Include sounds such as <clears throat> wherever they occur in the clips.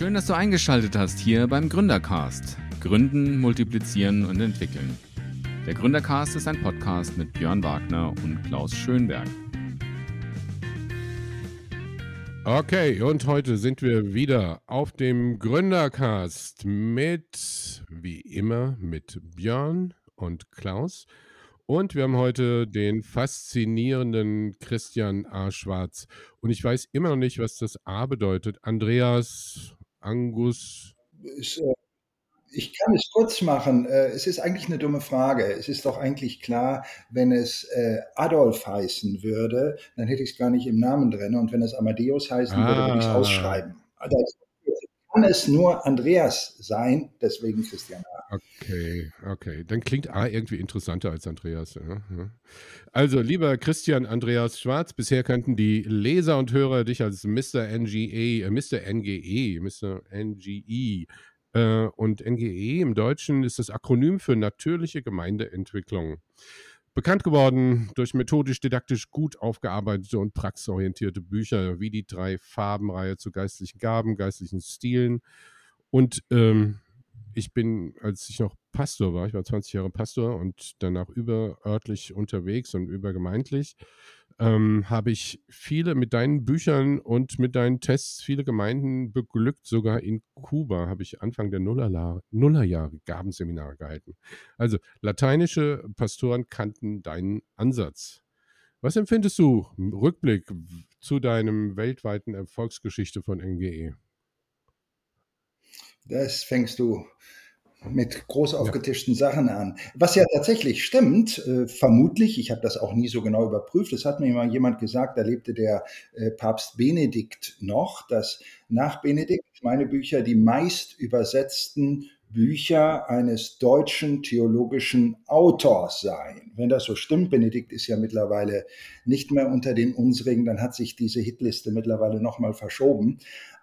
Schön, dass du eingeschaltet hast hier beim Gründercast. Gründen, multiplizieren und entwickeln. Der Gründercast ist ein Podcast mit Björn Wagner und Klaus Schönberg. Okay, und heute sind wir wieder auf dem Gründercast mit, wie immer, mit Björn und Klaus. Und wir haben heute den faszinierenden Christian A. Schwarz. Und ich weiß immer noch nicht, was das A bedeutet. Andreas, Angus. Ich, äh, ich kann es kurz machen. Äh, es ist eigentlich eine dumme Frage. Es ist doch eigentlich klar, wenn es äh, Adolf heißen würde, dann hätte ich es gar nicht im Namen drin. Und wenn es Amadeus heißen ah. würde, würde ich es ausschreiben. Also kann es nur Andreas sein, deswegen Christian A. Okay, okay. Dann klingt A irgendwie interessanter als Andreas. Also, lieber Christian Andreas Schwarz, bisher kannten die Leser und Hörer dich als Mr. NGE, Mr. NGE, Mr. NGE. Und NGE im Deutschen ist das Akronym für natürliche Gemeindeentwicklung. Bekannt geworden durch methodisch-didaktisch gut aufgearbeitete und praxisorientierte Bücher wie die drei Farbenreihe zu geistlichen Gaben, geistlichen Stilen. Und ähm, ich bin, als ich noch Pastor war, ich war 20 Jahre Pastor und danach überörtlich unterwegs und übergemeindlich, ähm, habe ich viele mit deinen Büchern und mit deinen Tests viele Gemeinden beglückt. Sogar in Kuba habe ich Anfang der Nullerjahre Gabenseminare gehalten. Also lateinische Pastoren kannten deinen Ansatz. Was empfindest du im Rückblick zu deinem weltweiten Erfolgsgeschichte von NGE? Das fängst du mit groß aufgetischten ja. Sachen an. Was ja tatsächlich stimmt, äh, vermutlich, ich habe das auch nie so genau überprüft, es hat mir mal jemand gesagt, da lebte der äh, Papst Benedikt noch, dass nach Benedikt meine Bücher die meist übersetzten Bücher eines deutschen theologischen Autors seien. Wenn das so stimmt, Benedikt ist ja mittlerweile nicht mehr unter den unsrigen, dann hat sich diese Hitliste mittlerweile nochmal verschoben.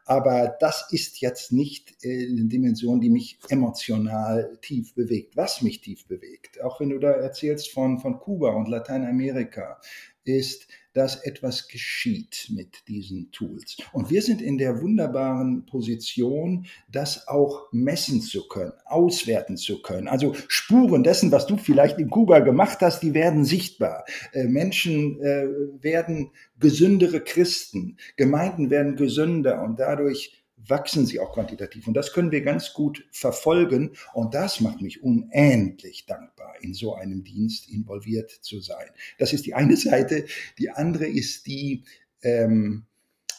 Aber das ist jetzt nicht äh, eine Dimension, die mich emotional tief bewegt. Was mich tief bewegt, auch wenn du da erzählst von, von Kuba und Lateinamerika, ist, dass etwas geschieht mit diesen Tools. Und wir sind in der wunderbaren Position, das auch messen zu können, auswerten zu können. Also Spuren dessen, was du vielleicht in Kuba gemacht hast, die werden sichtbar. Äh, Menschen äh, werden gesündere Christen, Gemeinden werden gesünder und dadurch wachsen sie auch quantitativ. Und das können wir ganz gut verfolgen. Und das macht mich unendlich dankbar, in so einem Dienst involviert zu sein. Das ist die eine <laughs> Seite. Die andere ist die, ähm,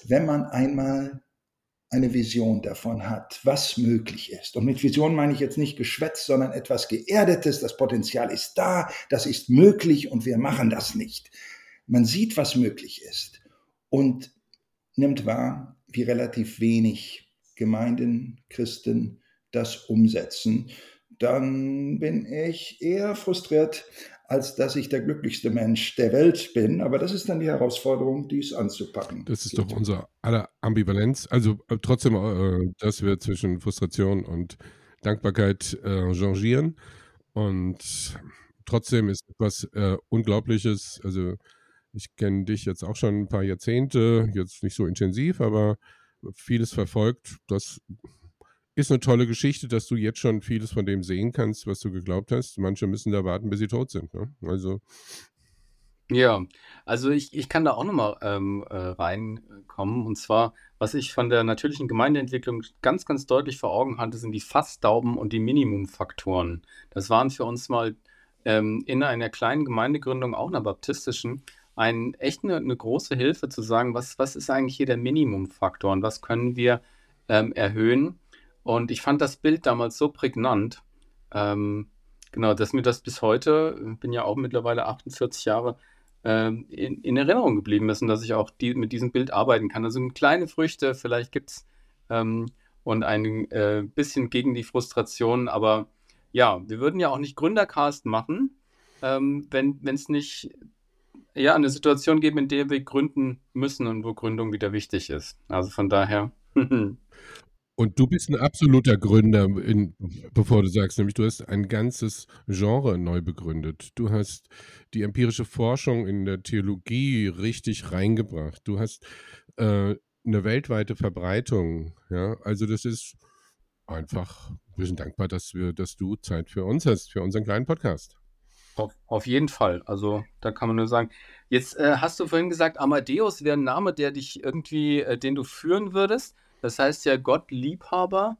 wenn man einmal eine Vision davon hat, was möglich ist. Und mit Vision meine ich jetzt nicht Geschwätz, sondern etwas Geerdetes. Das Potenzial ist da, das ist möglich und wir machen das nicht. Man sieht, was möglich ist und nimmt wahr, wie relativ wenig Gemeinden, Christen das umsetzen, dann bin ich eher frustriert, als dass ich der glücklichste Mensch der Welt bin. Aber das ist dann die Herausforderung, dies anzupacken. Das ist doch unser aller Ambivalenz. Also äh, trotzdem, äh, dass wir zwischen Frustration und Dankbarkeit äh, changieren. Und trotzdem ist etwas äh, Unglaubliches. Also ich kenne dich jetzt auch schon ein paar Jahrzehnte, jetzt nicht so intensiv, aber vieles verfolgt. Das ist eine tolle Geschichte, dass du jetzt schon vieles von dem sehen kannst, was du geglaubt hast. Manche müssen da warten, bis sie tot sind. Ne? Also. Ja, also ich, ich kann da auch nochmal ähm, äh, reinkommen. Und zwar, was ich von der natürlichen Gemeindeentwicklung ganz, ganz deutlich vor Augen hatte, sind die Fassdauben und die Minimumfaktoren. Das waren für uns mal ähm, in einer kleinen Gemeindegründung, auch einer baptistischen, ein, echt eine, eine, große Hilfe zu sagen, was, was ist eigentlich hier der Minimumfaktor und was können wir ähm, erhöhen. Und ich fand das Bild damals so prägnant, ähm, genau, dass mir das bis heute, bin ja auch mittlerweile 48 Jahre, ähm, in, in, Erinnerung geblieben ist und dass ich auch die, mit diesem Bild arbeiten kann. Also kleine Früchte, vielleicht gibt es ähm, und ein äh, bisschen gegen die Frustration, aber ja, wir würden ja auch nicht Gründercast machen, ähm, wenn es nicht ja, eine Situation geben, in der wir gründen müssen und wo Gründung wieder wichtig ist. Also von daher. <laughs> Und du bist ein absoluter Gründer, in, bevor du sagst, nämlich du hast ein ganzes Genre neu begründet. Du hast die empirische Forschung in der Theologie richtig reingebracht. Du hast äh, eine weltweite Verbreitung. Ja, also das ist einfach, wir sind dankbar, dass wir, dass du Zeit für uns hast, für unseren kleinen Podcast. Auf, auf jeden Fall. Also da kann man nur sagen. Jetzt äh, hast du vorhin gesagt, Amadeus wäre ein Name, der dich irgendwie, äh, den du führen würdest. Das heißt ja Gott Liebhaber.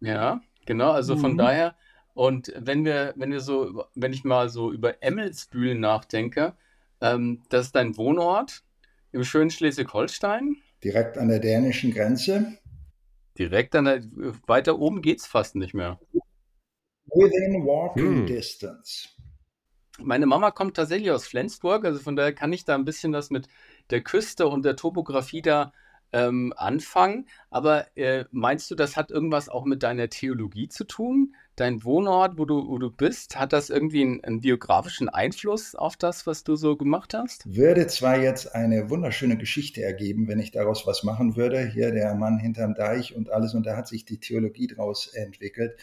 Ja, genau. Also von mhm. daher. Und wenn wir, wenn wir so, wenn ich mal so über Emmelsbühl nachdenke, ähm, das ist dein Wohnort im schönen Schleswig-Holstein. Direkt an der dänischen Grenze. Direkt an der, weiter oben geht es fast nicht mehr. Within walking hm. distance. Meine Mama kommt tatsächlich aus Flensburg, also von daher kann ich da ein bisschen was mit der Küste und der Topografie da ähm, anfangen. Aber äh, meinst du, das hat irgendwas auch mit deiner Theologie zu tun? Dein Wohnort, wo du, wo du bist, hat das irgendwie einen, einen biografischen Einfluss auf das, was du so gemacht hast? Würde zwar jetzt eine wunderschöne Geschichte ergeben, wenn ich daraus was machen würde. Hier der Mann hinterm Deich und alles, und da hat sich die Theologie draus entwickelt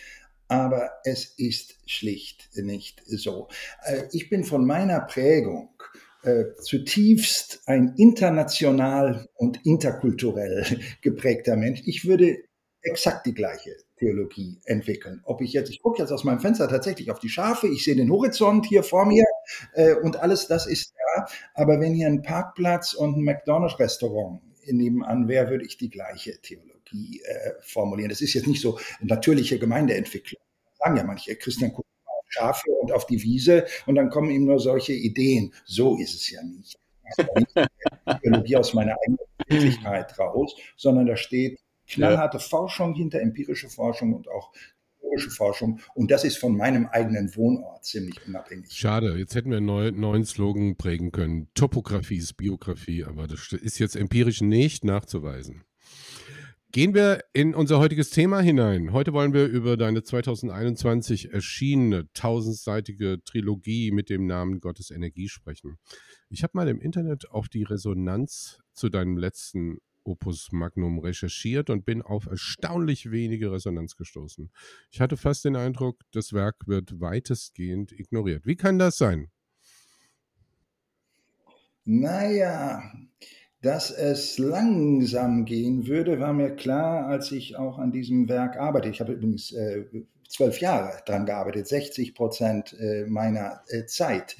aber es ist schlicht nicht so. Äh, ich bin von meiner Prägung äh, zutiefst ein international und interkulturell <laughs> geprägter Mensch. Ich würde exakt die gleiche Theologie entwickeln. Ob ich jetzt, ich gucke jetzt aus meinem Fenster tatsächlich auf die Schafe, ich sehe den Horizont hier vor mir äh, und alles das ist da. Aber wenn hier ein Parkplatz und ein McDonald's-Restaurant nebenan wäre, würde ich die gleiche Theologie äh, formulieren. Das ist jetzt nicht so natürliche Gemeindeentwicklung. Sagen ja manche, Christian guckt auf Schafe und auf die Wiese und dann kommen ihm nur solche Ideen. So ist es ja nicht. Das ist nicht die Theologie aus meiner eigenen Wirklichkeit raus, sondern da steht knallharte ja. Forschung hinter, empirische Forschung und auch historische Forschung. Und das ist von meinem eigenen Wohnort ziemlich unabhängig. Schade, jetzt hätten wir einen neuen, neuen Slogan prägen können. Topographie ist Biografie, aber das ist jetzt empirisch nicht nachzuweisen. Gehen wir in unser heutiges Thema hinein. Heute wollen wir über deine 2021 erschienene tausendseitige Trilogie mit dem Namen Gottes Energie sprechen. Ich habe mal im Internet auf die Resonanz zu deinem letzten Opus Magnum recherchiert und bin auf erstaunlich wenige Resonanz gestoßen. Ich hatte fast den Eindruck, das Werk wird weitestgehend ignoriert. Wie kann das sein? Naja, dass es langsam gehen würde, war mir klar, als ich auch an diesem Werk arbeite. Ich habe übrigens äh, zwölf Jahre daran gearbeitet, 60 Prozent äh, meiner äh, Zeit.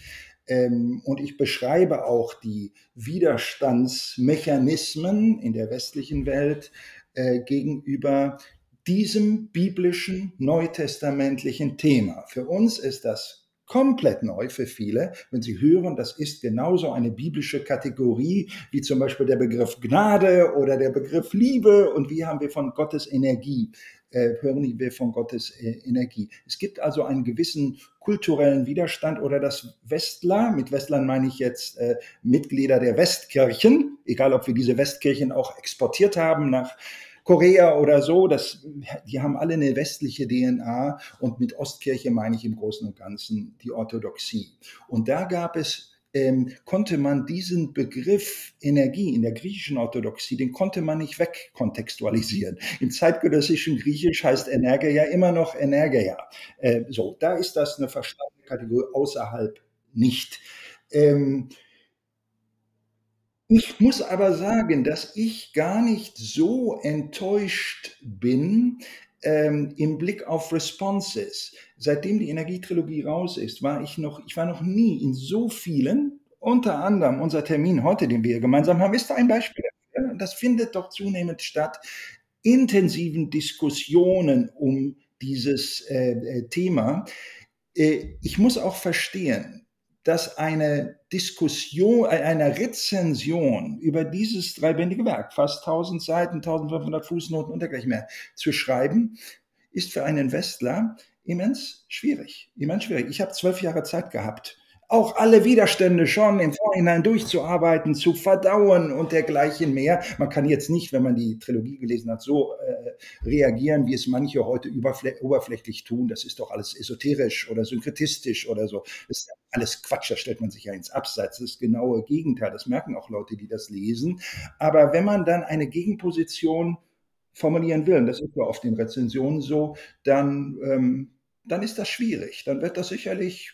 Ähm, und ich beschreibe auch die Widerstandsmechanismen in der westlichen Welt äh, gegenüber diesem biblischen neutestamentlichen Thema. Für uns ist das komplett neu für viele, wenn sie hören, das ist genauso eine biblische Kategorie wie zum Beispiel der Begriff Gnade oder der Begriff Liebe und wie haben wir von Gottes Energie äh, hören wir von Gottes äh, Energie. Es gibt also einen gewissen kulturellen Widerstand oder das Westler, mit Westlern meine ich jetzt äh, Mitglieder der Westkirchen, egal ob wir diese Westkirchen auch exportiert haben nach Korea oder so, das, die haben alle eine westliche DNA und mit Ostkirche meine ich im Großen und Ganzen die Orthodoxie. Und da gab es ähm, konnte man diesen Begriff Energie in der griechischen Orthodoxie, den konnte man nicht wegkontextualisieren. Im zeitgenössischen Griechisch heißt Energia immer noch Energia. Äh, so, da ist das eine verstandene Kategorie, außerhalb nicht. Ähm, ich muss aber sagen, dass ich gar nicht so enttäuscht bin ähm, im Blick auf Responses. Seitdem die Energietrilogie raus ist, war ich noch, ich war noch nie in so vielen, unter anderem unser Termin heute, den wir gemeinsam haben, ist ein Beispiel. Das findet doch zunehmend statt. Intensiven Diskussionen um dieses äh, äh Thema. Äh, ich muss auch verstehen, dass eine Diskussion, äh, eine Rezension über dieses dreibändige Werk, fast 1000 Seiten, 1500 Fußnoten und dergleichen mehr, zu schreiben, ist für einen Westler immens schwierig. Immens schwierig. Ich habe zwölf Jahre Zeit gehabt, auch alle Widerstände schon im Vorhinein durchzuarbeiten, zu verdauen und dergleichen mehr. Man kann jetzt nicht, wenn man die Trilogie gelesen hat, so äh, reagieren, wie es manche heute oberflächlich tun. Das ist doch alles esoterisch oder synkretistisch oder so. Das ist alles Quatsch, da stellt man sich ja ins Abseits. Das genaue Gegenteil. Das merken auch Leute, die das lesen. Aber wenn man dann eine Gegenposition formulieren will, und das ist ja oft in Rezensionen so, dann, ähm, dann ist das schwierig. Dann wird das sicherlich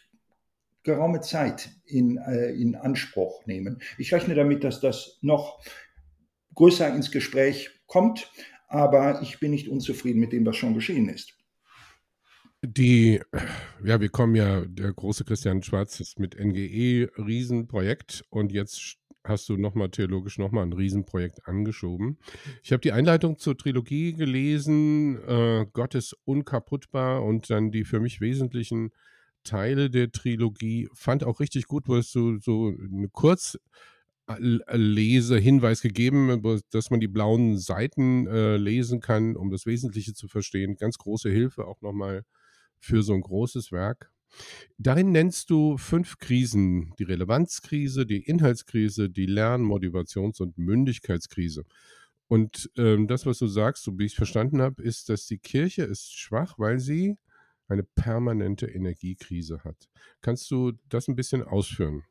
geraume Zeit in, äh, in Anspruch nehmen. Ich rechne damit, dass das noch größer ins Gespräch kommt. Aber ich bin nicht unzufrieden mit dem, was schon geschehen ist. Die, ja, wir kommen ja, der große Christian Schwarz ist mit NGE Riesenprojekt und jetzt hast du nochmal theologisch nochmal ein Riesenprojekt angeschoben. Ich habe die Einleitung zur Trilogie gelesen, äh, Gott ist unkaputtbar und dann die für mich wesentlichen Teile der Trilogie. Fand auch richtig gut, wo hast du so eine Kurzlesehinweis gegeben, dass man die blauen Seiten äh, lesen kann, um das Wesentliche zu verstehen. Ganz große Hilfe auch nochmal für so ein großes Werk. Darin nennst du fünf Krisen: die Relevanzkrise, die Inhaltskrise, die Lern-, Motivations- und Mündigkeitskrise. Und ähm, das, was du sagst, so wie ich es verstanden habe, ist, dass die Kirche ist schwach, weil sie eine permanente Energiekrise hat. Kannst du das ein bisschen ausführen?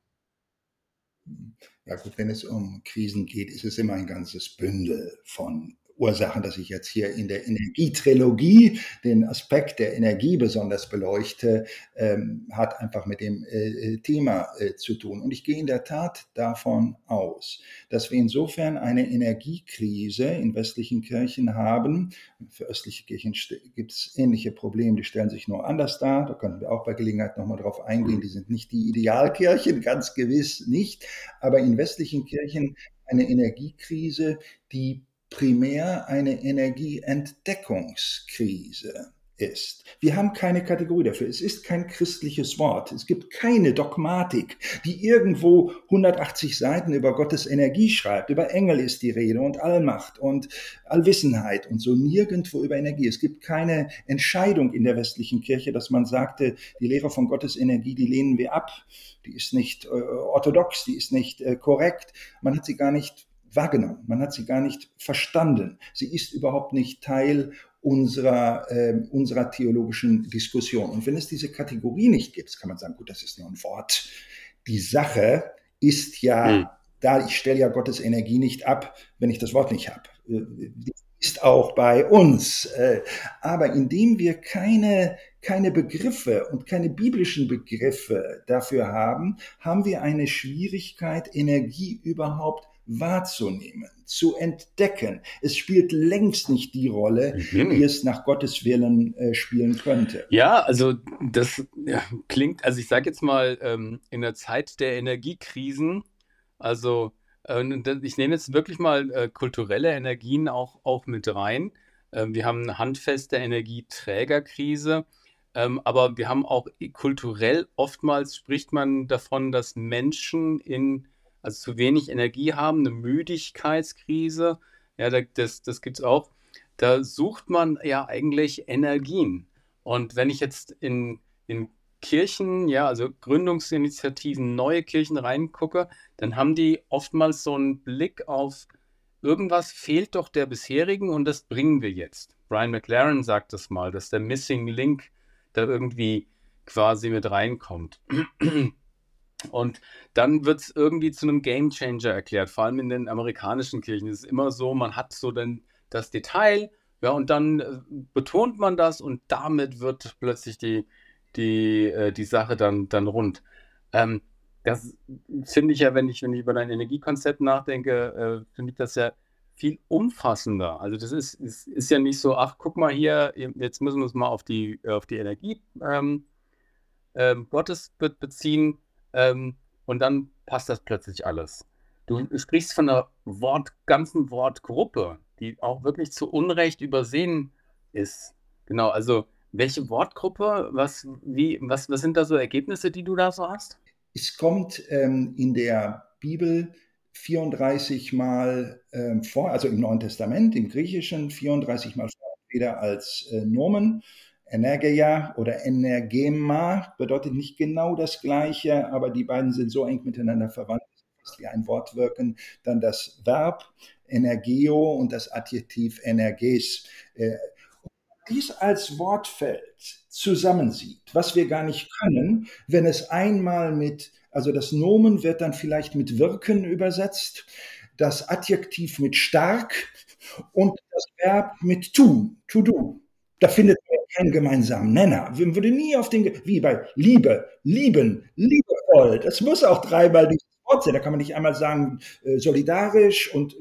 Ja gut, wenn es um Krisen geht, ist es immer ein ganzes Bündel von Ursachen, dass ich jetzt hier in der Energietrilogie den Aspekt der Energie besonders beleuchte, ähm, hat einfach mit dem äh, äh, Thema äh, zu tun. Und ich gehe in der Tat davon aus, dass wir insofern eine Energiekrise in westlichen Kirchen haben. Für östliche Kirchen gibt es ähnliche Probleme, die stellen sich nur anders dar. Da können wir auch bei Gelegenheit nochmal drauf eingehen. Die sind nicht die Idealkirchen, ganz gewiss nicht. Aber in westlichen Kirchen eine Energiekrise, die primär eine Energieentdeckungskrise ist. Wir haben keine Kategorie dafür. Es ist kein christliches Wort. Es gibt keine Dogmatik, die irgendwo 180 Seiten über Gottes Energie schreibt. Über Engel ist die Rede und Allmacht und Allwissenheit und so nirgendwo über Energie. Es gibt keine Entscheidung in der westlichen Kirche, dass man sagte, die Lehre von Gottes Energie, die lehnen wir ab. Die ist nicht äh, orthodox, die ist nicht äh, korrekt. Man hat sie gar nicht wahrgenommen, man hat sie gar nicht verstanden. Sie ist überhaupt nicht Teil unserer, äh, unserer theologischen Diskussion. Und wenn es diese Kategorie nicht gibt, kann man sagen, gut, das ist nur ein Wort. Die Sache ist ja, mhm. da ich stelle ja Gottes Energie nicht ab, wenn ich das Wort nicht habe. Die ist auch bei uns. Äh, aber indem wir keine, keine Begriffe und keine biblischen Begriffe dafür haben, haben wir eine Schwierigkeit, Energie überhaupt wahrzunehmen, zu entdecken. Es spielt längst nicht die Rolle, mhm. die es nach Gottes Willen äh, spielen könnte. Ja, also das ja, klingt, also ich sage jetzt mal, ähm, in der Zeit der Energiekrisen, also äh, ich nehme jetzt wirklich mal äh, kulturelle Energien auch, auch mit rein. Ähm, wir haben eine handfeste Energieträgerkrise. Ähm, aber wir haben auch kulturell oftmals spricht man davon, dass Menschen in also zu wenig Energie haben, eine Müdigkeitskrise, ja, das, das gibt es auch. Da sucht man ja eigentlich Energien. Und wenn ich jetzt in, in Kirchen, ja, also Gründungsinitiativen, neue Kirchen reingucke, dann haben die oftmals so einen Blick auf irgendwas fehlt doch der bisherigen und das bringen wir jetzt. Brian McLaren sagt das mal, dass der Missing Link da irgendwie quasi mit reinkommt. <clears throat> Und dann wird es irgendwie zu einem Game Changer erklärt, vor allem in den amerikanischen Kirchen. Es ist immer so, man hat so dann das Detail, ja, und dann äh, betont man das und damit wird plötzlich die, die, äh, die Sache dann, dann rund. Ähm, das finde ich ja, wenn ich, wenn ich über dein Energiekonzept nachdenke, äh, finde ich das ja viel umfassender. Also das ist, ist, ist ja nicht so, ach, guck mal hier, jetzt müssen wir uns mal auf die, auf die Energie ähm, ähm, Gottes be beziehen ähm, und dann passt das plötzlich alles. Du sprichst von einer Wort, ganzen Wortgruppe, die auch wirklich zu Unrecht übersehen ist. Genau, also welche Wortgruppe, was, wie, was, was sind da so Ergebnisse, die du da so hast? Es kommt ähm, in der Bibel 34 Mal ähm, vor, also im Neuen Testament, im Griechischen 34 Mal vor, entweder als äh, Nomen Energeia oder Energema bedeutet nicht genau das Gleiche, aber die beiden sind so eng miteinander verwandt, dass wie ein Wort wirken. Dann das Verb Energeo und das Adjektiv Energes. Äh, dies als Wortfeld zusammensieht, was wir gar nicht können, wenn es einmal mit, also das Nomen wird dann vielleicht mit wirken übersetzt, das Adjektiv mit stark und das Verb mit tun, to do. Da findet man keinen gemeinsamen Nenner. Man würde nie auf den, wie bei Liebe, lieben, liebevoll. Das muss auch dreimal dieses Wort sein. Da kann man nicht einmal sagen äh, solidarisch und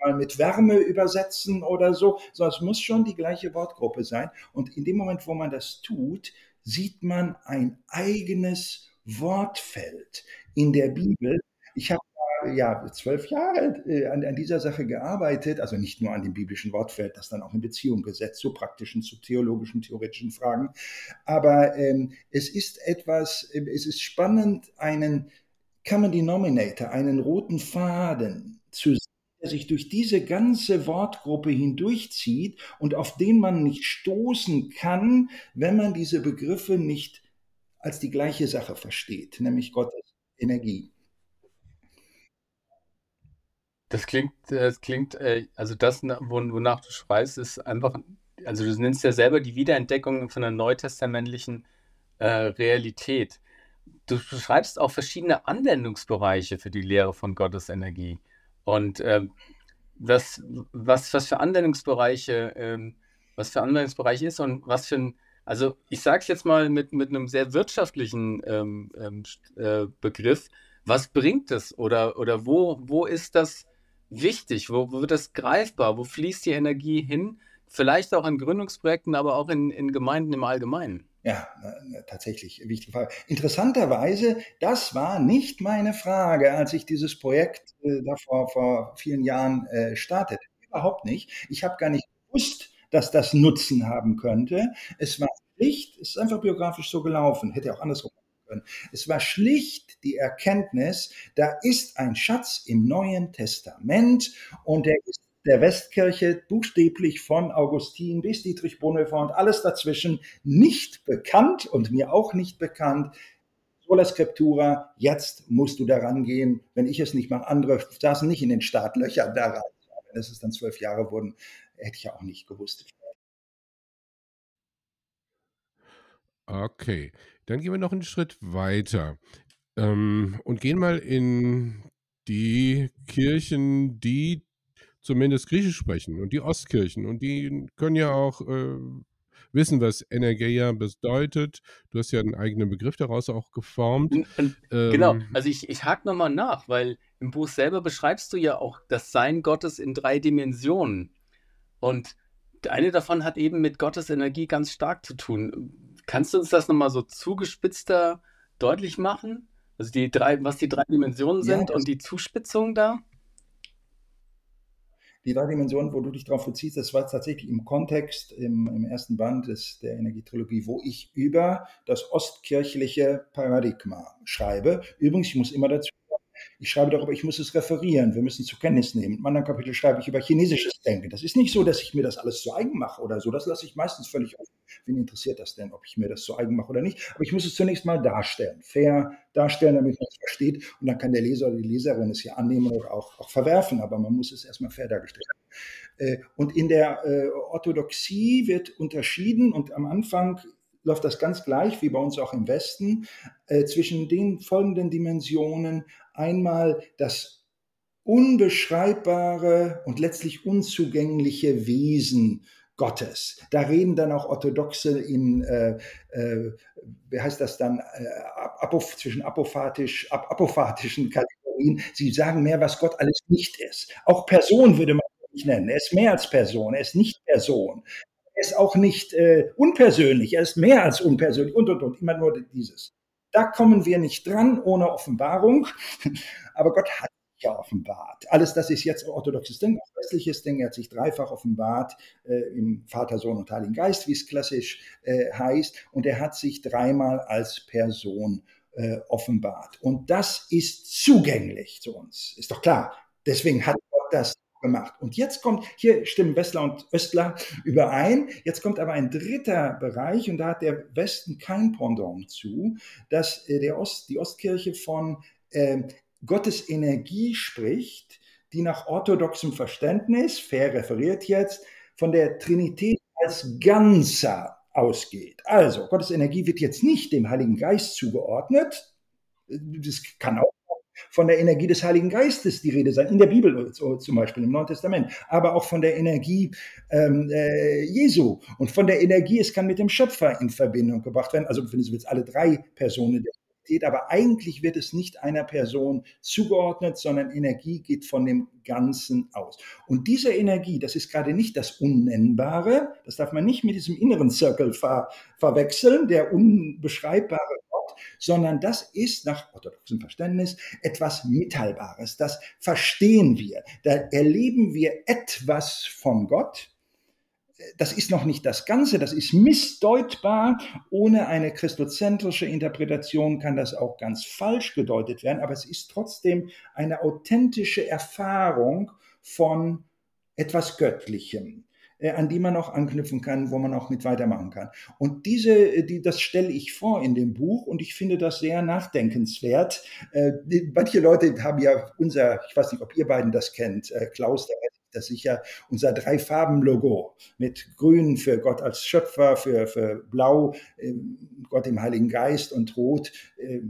mal mit Wärme übersetzen oder so, sondern es muss schon die gleiche Wortgruppe sein. Und in dem Moment, wo man das tut, sieht man ein eigenes Wortfeld in der Bibel. Ich habe ja, zwölf Jahre äh, an, an, dieser Sache gearbeitet, also nicht nur an dem biblischen Wortfeld, das dann auch in Beziehung gesetzt zu praktischen, zu theologischen, theoretischen Fragen. Aber ähm, es ist etwas, äh, es ist spannend, einen Common Denominator, einen roten Faden zu sehen, der sich durch diese ganze Wortgruppe hindurchzieht und auf den man nicht stoßen kann, wenn man diese Begriffe nicht als die gleiche Sache versteht, nämlich Gottes Energie. Das klingt, das klingt, äh, also das, wonach du schreist, ist einfach, also du nennst ja selber die Wiederentdeckung von einer neutestamentlichen äh, Realität. Du beschreibst auch verschiedene Anwendungsbereiche für die Lehre von Gottes Energie. Und ähm, was, was, was für Anwendungsbereiche, ähm, was für Anwendungsbereich ist und was für ein, also ich sage es jetzt mal mit, mit einem sehr wirtschaftlichen ähm, ähm äh, Begriff, was bringt es oder, oder wo, wo ist das wichtig? Wo, wo wird das greifbar? Wo fließt die Energie hin? Vielleicht auch in Gründungsprojekten, aber auch in, in Gemeinden im Allgemeinen. Ja, tatsächlich wichtige Frage. Interessanterweise, das war nicht meine Frage, als ich dieses Projekt äh, da vor, vor vielen Jahren äh, startete. Überhaupt nicht. Ich habe gar nicht gewusst, dass das Nutzen haben könnte. Es war schlicht, es ist einfach biografisch so gelaufen, hätte auch andersrum können. Es war schlicht die Erkenntnis, da ist ein Schatz im Neuen Testament und der ist der Westkirche buchstäblich von Augustin bis Dietrich Bonhoeffer und alles dazwischen nicht bekannt und mir auch nicht bekannt. Sola Scriptura, jetzt musst du daran gehen. Wenn ich es nicht mache, andere saßen nicht in den Startlöchern daran. Wenn es dann zwölf Jahre wurden, hätte ich ja auch nicht gewusst. Okay, dann gehen wir noch einen Schritt weiter ähm, und gehen mal in die Kirchen, die zumindest Griechisch sprechen und die Ostkirchen. Und die können ja auch äh, wissen, was Energeia bedeutet. Du hast ja einen eigenen Begriff daraus auch geformt. Ähm, genau, also ich, ich hake nochmal nach, weil im Buch selber beschreibst du ja auch das Sein Gottes in drei Dimensionen. Und eine davon hat eben mit Gottes Energie ganz stark zu tun. Kannst du uns das nochmal so zugespitzter deutlich machen? Also die drei, was die drei Dimensionen sind ja, und die Zuspitzung da? Die drei Dimensionen, wo du dich darauf beziehst, das war tatsächlich im Kontext im, im ersten Band des, der Energietrilogie, wo ich über das ostkirchliche Paradigma schreibe. Übrigens, ich muss immer dazu ich schreibe darüber, ich muss es referieren, wir müssen es zur Kenntnis nehmen. Im anderen Kapitel schreibe ich über chinesisches Denken. Das ist nicht so, dass ich mir das alles zu eigen mache oder so. Das lasse ich meistens völlig offen. Wen interessiert das denn, ob ich mir das zu eigen mache oder nicht? Aber ich muss es zunächst mal darstellen, fair darstellen, damit man es versteht. Und dann kann der Leser oder die Leserin es ja annehmen oder auch, auch verwerfen. Aber man muss es erstmal fair dargestellt haben. Äh, und in der äh, Orthodoxie wird unterschieden und am Anfang läuft das ganz gleich wie bei uns auch im Westen äh, zwischen den folgenden Dimensionen. Einmal das unbeschreibbare und letztlich unzugängliche Wesen Gottes. Da reden dann auch Orthodoxe in, äh, äh, wie heißt das dann, äh, apof, zwischen apophatisch, ap apophatischen Kategorien. Sie sagen mehr, was Gott alles nicht ist. Auch Person würde man nicht nennen. Er ist mehr als Person, er ist nicht Person er ist auch nicht äh, unpersönlich, er ist mehr als unpersönlich und und und, immer nur dieses. Da kommen wir nicht dran ohne Offenbarung, <laughs> aber Gott hat sich ja offenbart. Alles das ist jetzt orthodoxes Ding, westliches Ding, er hat sich dreifach offenbart äh, im Vater, Sohn und Heiligen Geist, wie es klassisch äh, heißt, und er hat sich dreimal als Person äh, offenbart. Und das ist zugänglich zu uns, ist doch klar. Deswegen hat Gott das gemacht. Und jetzt kommt, hier stimmen Westler und Östler überein, jetzt kommt aber ein dritter Bereich und da hat der Westen kein Pendant zu, dass äh, der Ost, die Ostkirche von äh, Gottes Energie spricht, die nach orthodoxem Verständnis, fair referiert jetzt, von der Trinität als Ganzer ausgeht. Also, Gottes Energie wird jetzt nicht dem Heiligen Geist zugeordnet. Das kann auch von der Energie des Heiligen Geistes die Rede sein, in der Bibel zum Beispiel, im Neuen Testament, aber auch von der Energie ähm, äh, Jesu. Und von der Energie, es kann mit dem Schöpfer in Verbindung gebracht werden. Also wenn du willst, alle drei Personen der Trinität, aber eigentlich wird es nicht einer Person zugeordnet, sondern Energie geht von dem Ganzen aus. Und diese Energie, das ist gerade nicht das Unnennbare, das darf man nicht mit diesem inneren Circle ver verwechseln, der unbeschreibbare Sondern das ist nach orthodoxem Verständnis etwas Mitteilbares. Das verstehen wir. Da erleben wir etwas von Gott, das ist noch nicht das Ganze, das ist missdeutbar. Ohne eine christozentrische Interpretation kann das auch ganz falsch gedeutet werden, aber es ist trotzdem eine authentische Erfahrung von etwas Göttlichem an die man auch anknüpfen kann, wo man auch mit weitermachen kann. Und diese, äh, die, das stelle ich vor in dem Buch und ich finde das sehr nachdenkenswert. Äh, manche Leute haben ja unser, ich weiß nicht, ob ihr beiden das kennt, äh, Klaus, der das sicher unser Drei-Farben-Logo mit Grün für Gott als Schöpfer, für, für Blau äh, Gott im Heiligen Geist und Rot äh,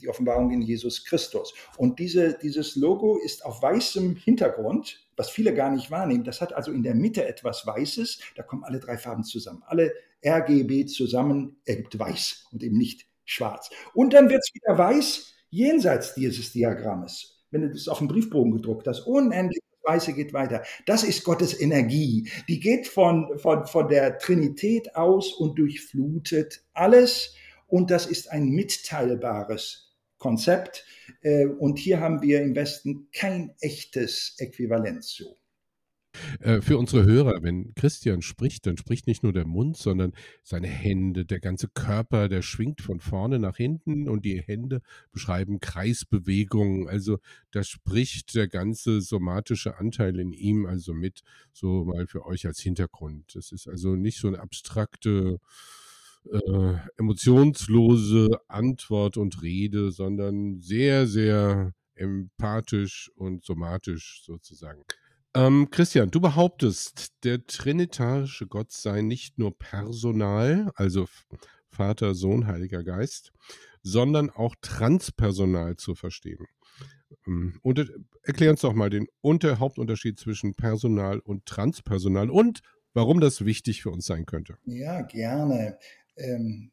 die Offenbarung in Jesus Christus. Und diese, dieses Logo ist auf weißem Hintergrund, was viele gar nicht wahrnehmen. Das hat also in der Mitte etwas Weißes, da kommen alle drei Farben zusammen. Alle RGB zusammen ergibt weiß und eben nicht schwarz. Und dann wird es wieder weiß jenseits dieses Diagrammes. Wenn du das auf dem Briefbogen gedruckt hast, unendlich Weiße geht weiter. Das ist Gottes Energie. Die geht von, von, von der Trinität aus und durchflutet alles. Und das ist ein mitteilbares Konzept. Äh, und hier haben wir im Westen kein echtes Äquivalent zu. Äh, für unsere Hörer, wenn Christian spricht, dann spricht nicht nur der Mund, sondern seine Hände, der ganze Körper, der schwingt von vorne nach hinten und die Hände beschreiben Kreisbewegungen. Also da spricht der ganze somatische Anteil in ihm also mit, so mal für euch als Hintergrund. Das ist also nicht so eine abstrakte, äh, emotionslose Antwort und Rede, sondern sehr, sehr empathisch und somatisch sozusagen. Ähm, Christian, du behauptest, der trinitarische Gott sei nicht nur personal, also Vater, Sohn, Heiliger Geist, sondern auch transpersonal zu verstehen. Ähm, und äh, erklär uns doch mal den Unter Hauptunterschied zwischen Personal und Transpersonal und warum das wichtig für uns sein könnte. Ja, gerne. Ähm,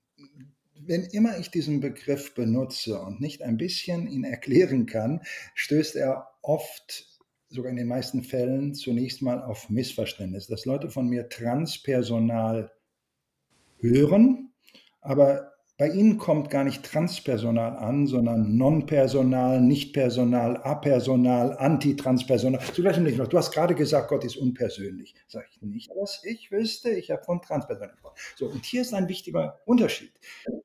wenn immer ich diesen Begriff benutze und nicht ein bisschen ihn erklären kann, stößt er oft sogar in den meisten Fällen zunächst mal auf Missverständnis, dass Leute von mir Transpersonal hören, aber bei ihnen kommt gar nicht Transpersonal an, sondern Nonpersonal, Nichtpersonal, Apersonal, Antitranspersonal. Zugleich nicht noch. Du hast gerade gesagt, Gott ist unpersönlich. Sag ich nicht, was ich wüsste. Ich habe von Transpersonal gesprochen. So, und hier ist ein wichtiger Unterschied.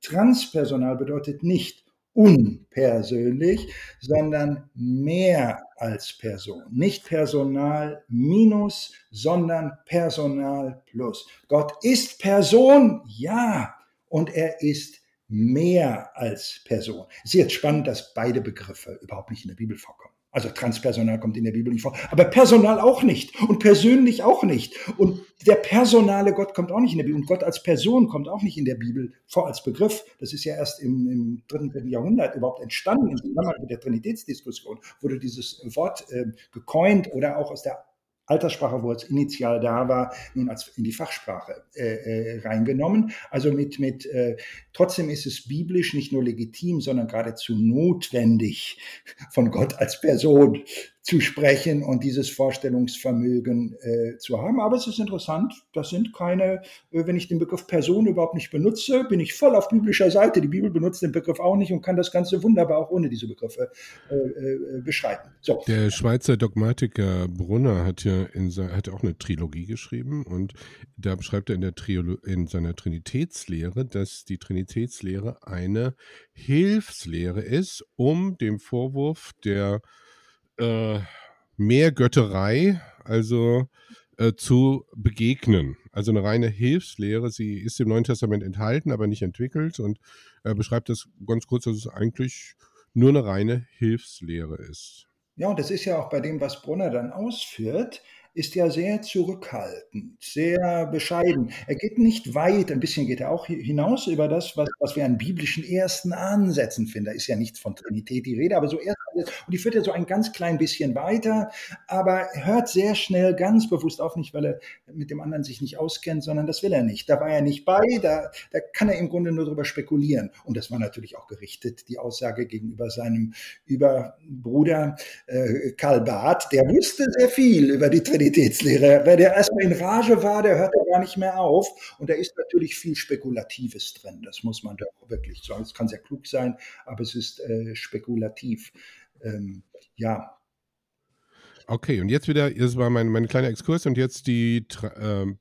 Transpersonal bedeutet nicht unpersönlich, sondern mehr als Person. Nicht Personal minus, sondern Personal plus. Gott ist Person, ja, und er ist mehr als Person. Es ist jetzt spannend, dass beide Begriffe überhaupt nicht in der Bibel vorkommen. Also Transpersonal kommt in der Bibel nicht vor, aber Personal auch nicht und persönlich auch nicht. Und der personale Gott kommt auch nicht in der Bibel und Gott als Person kommt auch nicht in der Bibel vor als Begriff. Das ist ja erst im, im dritten, dritten Jahrhundert überhaupt entstanden im Zusammenhang mit der Trinitätsdiskussion, wurde dieses Wort äh, gecoint oder auch aus der Alterssprache, wo es initial da war, nun als in die Fachsprache äh, äh, reingenommen. Also mit, mit äh, trotzdem ist es biblisch nicht nur legitim, sondern geradezu notwendig, von Gott als Person zu sprechen und dieses Vorstellungsvermögen äh, zu haben. Aber es ist interessant, das sind keine, äh, wenn ich den Begriff Person überhaupt nicht benutze, bin ich voll auf biblischer Seite. Die Bibel benutzt den Begriff auch nicht und kann das Ganze wunderbar auch ohne diese Begriffe äh, äh beschreiben. So. Der Schweizer Dogmatiker Brunner hat ja in hat auch eine Trilogie geschrieben und da beschreibt er in, der Triolo in seiner Trinitätslehre, dass die Trinitätslehre eine Hilfslehre ist, um dem Vorwurf der äh, mehr Götterei, also äh, zu begegnen. Also eine reine Hilfslehre. Sie ist im Neuen Testament enthalten, aber nicht entwickelt und er beschreibt das ganz kurz, dass es eigentlich nur eine reine Hilfslehre ist. Ja, und das ist ja auch bei dem, was Brunner dann ausführt, ist ja sehr zurückhaltend, sehr bescheiden. Er geht nicht weit, ein bisschen geht er auch hinaus über das, was, was wir an biblischen ersten Ansätzen finden. Da ist ja nichts von Trinität die Rede, aber so erste Und die führt er so ein ganz klein bisschen weiter, aber hört sehr schnell ganz bewusst auf, nicht weil er mit dem anderen sich nicht auskennt, sondern das will er nicht. Da war er nicht bei, da, da kann er im Grunde nur darüber spekulieren. Und das war natürlich auch gerichtet, die Aussage gegenüber seinem Überbruder äh, Karl Barth, der wusste sehr viel über die Trinitätslehre. Wer der erstmal in Rage war, der hört gar nicht mehr auf. Und da ist natürlich viel Spekulatives drin. Das muss man doch wirklich sagen. Es kann sehr klug sein, aber es ist äh, spekulativ. Ähm, ja. Okay, und jetzt wieder, das war mein, mein kleiner Exkurs und jetzt die ähm,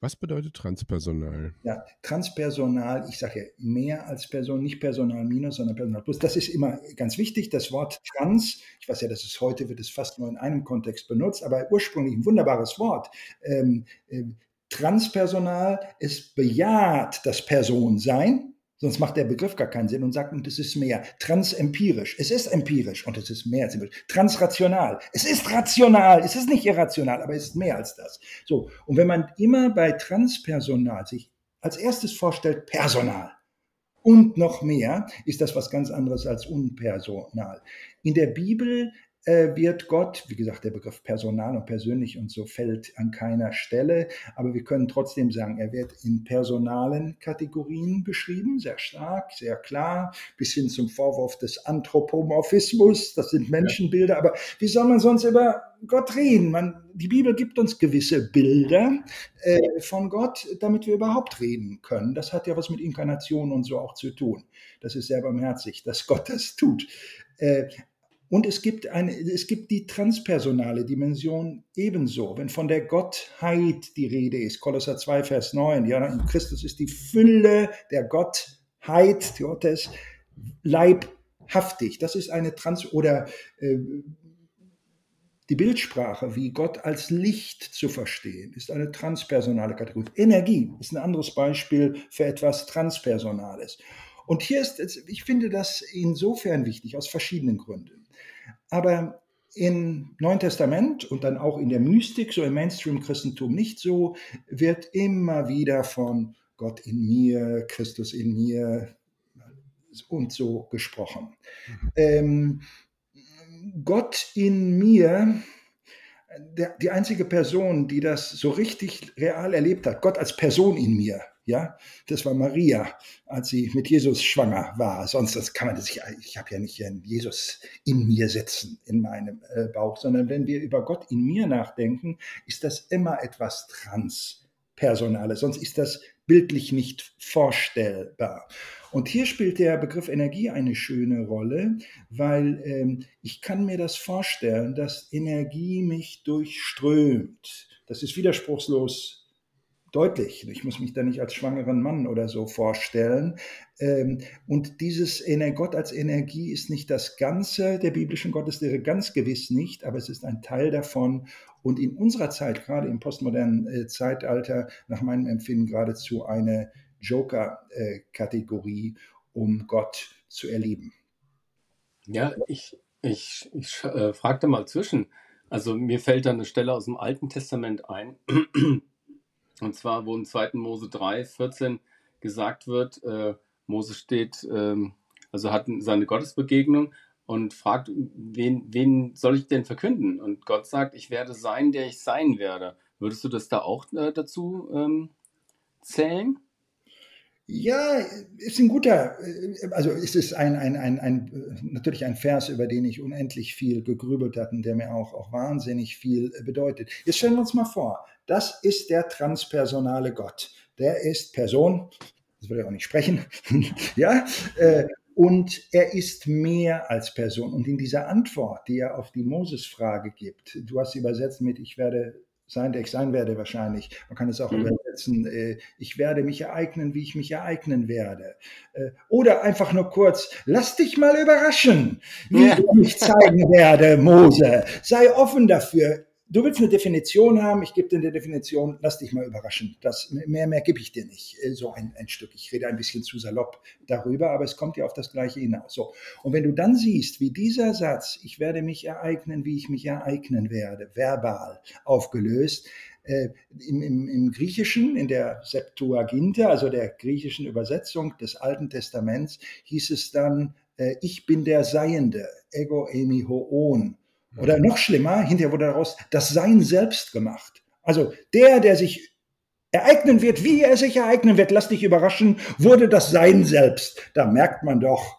was bedeutet Transpersonal? Ja, Transpersonal, ich sage mehr als Person, nicht Personal minus, sondern Personal plus. Das ist immer ganz wichtig. Das Wort Trans, ich weiß ja, dass es heute wird es fast nur in einem Kontext benutzt, aber ursprünglich ein wunderbares Wort. Ähm, äh, Transpersonal, es bejaht das Personsein, Sonst macht der Begriff gar keinen Sinn und sagt, und es ist mehr. Transempirisch. Es ist empirisch und es ist mehr als empirisch. Transrational. Es ist rational. Es ist nicht irrational, aber es ist mehr als das. So. Und wenn man immer bei Transpersonal sich als erstes vorstellt, Personal und noch mehr, ist das was ganz anderes als unpersonal. In der Bibel äh, wird Gott, wie gesagt, der Begriff personal und persönlich und so fällt an keiner Stelle, aber wir können trotzdem sagen, er wird in personalen Kategorien beschrieben, sehr stark, sehr klar, bis hin zum Vorwurf des Anthropomorphismus, das sind Menschenbilder, aber wie soll man sonst über Gott reden? Man, die Bibel gibt uns gewisse Bilder äh, von Gott, damit wir überhaupt reden können. Das hat ja was mit Inkarnation und so auch zu tun. Das ist sehr barmherzig, dass Gott das tut. Äh, und es gibt, eine, es gibt die transpersonale Dimension ebenso. Wenn von der Gottheit die Rede ist, Kolosser 2, Vers 9, ja, Christus ist die Fülle der Gottheit Gottes leibhaftig. Das ist eine Trans- oder äh, die Bildsprache, wie Gott als Licht zu verstehen, ist eine transpersonale Kategorie. Energie ist ein anderes Beispiel für etwas Transpersonales. Und hier ist, ich finde das insofern wichtig, aus verschiedenen Gründen. Aber im Neuen Testament und dann auch in der Mystik, so im Mainstream-Christentum nicht so, wird immer wieder von Gott in mir, Christus in mir und so gesprochen. Mhm. Ähm, Gott in mir, der, die einzige Person, die das so richtig real erlebt hat, Gott als Person in mir, ja, das war Maria, als sie mit Jesus schwanger war. Sonst das kann man das, ich, ich habe ja nicht Jesus in mir sitzen, in meinem äh, Bauch, sondern wenn wir über Gott in mir nachdenken, ist das immer etwas Transpersonales. Sonst ist das bildlich nicht vorstellbar. Und hier spielt der Begriff Energie eine schöne Rolle, weil ähm, ich kann mir das vorstellen, dass Energie mich durchströmt. Das ist widerspruchslos deutlich. Ich muss mich da nicht als schwangeren Mann oder so vorstellen. Ähm, und dieses Gott als Energie ist nicht das Ganze der biblischen Gotteslehre, ganz gewiss nicht, aber es ist ein Teil davon. Und in unserer Zeit, gerade im postmodernen äh, Zeitalter, nach meinem Empfinden geradezu eine Joker-Kategorie, um Gott zu erleben. Ja, ich, ich, ich äh, fragte mal zwischen. Also mir fällt da eine Stelle aus dem Alten Testament ein. Und zwar, wo im 2. Mose 3, 14 gesagt wird, äh, Mose steht, ähm, also hat seine Gottesbegegnung und fragt, wen, wen soll ich denn verkünden? Und Gott sagt, ich werde sein, der ich sein werde. Würdest du das da auch äh, dazu ähm, zählen? Ja, ist ein guter, äh, also ist es ein, ein, ein, ein, natürlich ein Vers, über den ich unendlich viel gegrübelt hatte und der mir auch, auch wahnsinnig viel bedeutet. Jetzt stellen wir uns mal vor, das ist der transpersonale Gott. Der ist Person, das will ich auch nicht sprechen, <laughs> ja, äh, und er ist mehr als Person. Und in dieser Antwort, die er auf die Moses-Frage gibt, du hast sie übersetzt mit, ich werde sein, der ich sein werde wahrscheinlich. Man kann es auch mhm. übersetzen, äh, ich werde mich ereignen, wie ich mich ereignen werde. Äh, oder einfach nur kurz, lass dich mal überraschen, wie ja. ich mich zeigen werde, Mose. Sei offen dafür. Du willst eine Definition haben, ich gebe dir eine Definition, lass dich mal überraschen. Das, mehr, mehr gebe ich dir nicht. Äh, so ein, ein Stück. Ich rede ein bisschen zu salopp darüber, aber es kommt ja auf das Gleiche hinaus. So. Und wenn du dann siehst, wie dieser Satz, ich werde mich ereignen, wie ich mich ereignen werde, verbal aufgelöst, äh, im, im, im Griechischen, in der Septuaginta, also der griechischen Übersetzung des Alten Testaments, hieß es dann, äh, ich bin der Seiende, ego emi hoon. Oder noch schlimmer, hinterher wurde daraus das Sein selbst gemacht. Also der, der sich ereignen wird, wie er sich ereignen wird, lass dich überraschen, wurde das Sein selbst. Da merkt man doch,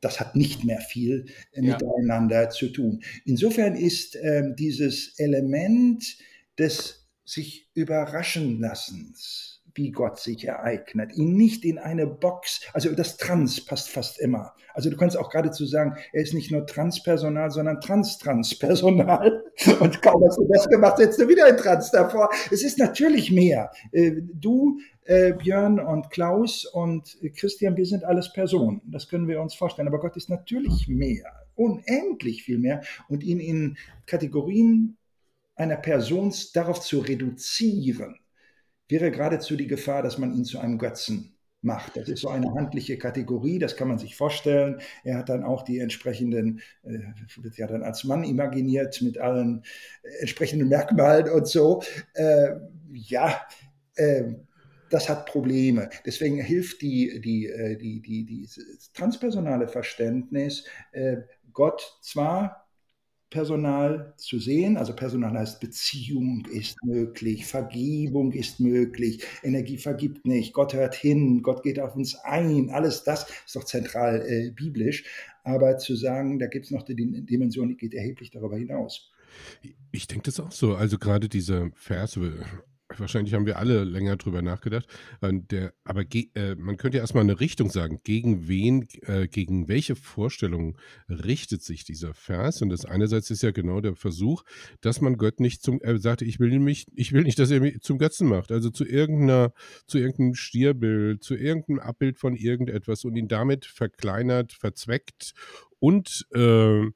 das hat nicht mehr viel äh, ja. miteinander zu tun. Insofern ist äh, dieses Element des sich überraschen Lassens, wie Gott sich ereignet, ihn nicht in eine Box, also das Trans passt fast immer. Also du kannst auch geradezu sagen, er ist nicht nur Transpersonal, sondern Trans-Transpersonal. <laughs> Und kaum hast du das gemacht, setzt du wieder ein Trans davor. Es ist natürlich mehr. Äh, du, äh, Björn und Klaus und Christian, wir sind alles Personen. Das können wir uns vorstellen. Aber Gott ist natürlich mehr, unendlich viel mehr. Und ihn in Kategorien einer Person darauf zu reduzieren, wäre geradezu die Gefahr, dass man ihn zu einem Götzen macht. Das ist so eine handliche Kategorie, das kann man sich vorstellen. Er hat dann auch die entsprechenden, äh, wird ja dann als Mann imaginiert mit allen äh, entsprechenden Merkmalen und so. Äh, ja, äh, das hat Probleme. Deswegen hilft die, die, äh, die, die, die, transpersonale Verständnis, äh, Gott zwar Personal zu sehen. Also Personal heißt Beziehung ist möglich, Vergebung ist möglich, Energie vergibt nicht, Gott hört hin, Gott geht auf uns ein. Alles das ist doch zentral äh, biblisch. Aber zu sagen, da gibt es noch die Dimension, die geht erheblich darüber hinaus. Ich denke das auch so. Also gerade diese Verse, wahrscheinlich haben wir alle länger drüber nachgedacht. Äh, der, aber äh, man könnte ja erstmal eine Richtung sagen. Gegen wen, äh, gegen welche Vorstellungen richtet sich dieser Vers? Und das einerseits ist ja genau der Versuch, dass man Gott nicht zum, er sagte, ich will mich, ich will nicht, dass er mich zum Götzen macht. Also zu irgendeiner, zu irgendeinem Stierbild, zu irgendeinem Abbild von irgendetwas und ihn damit verkleinert, verzweckt und äh,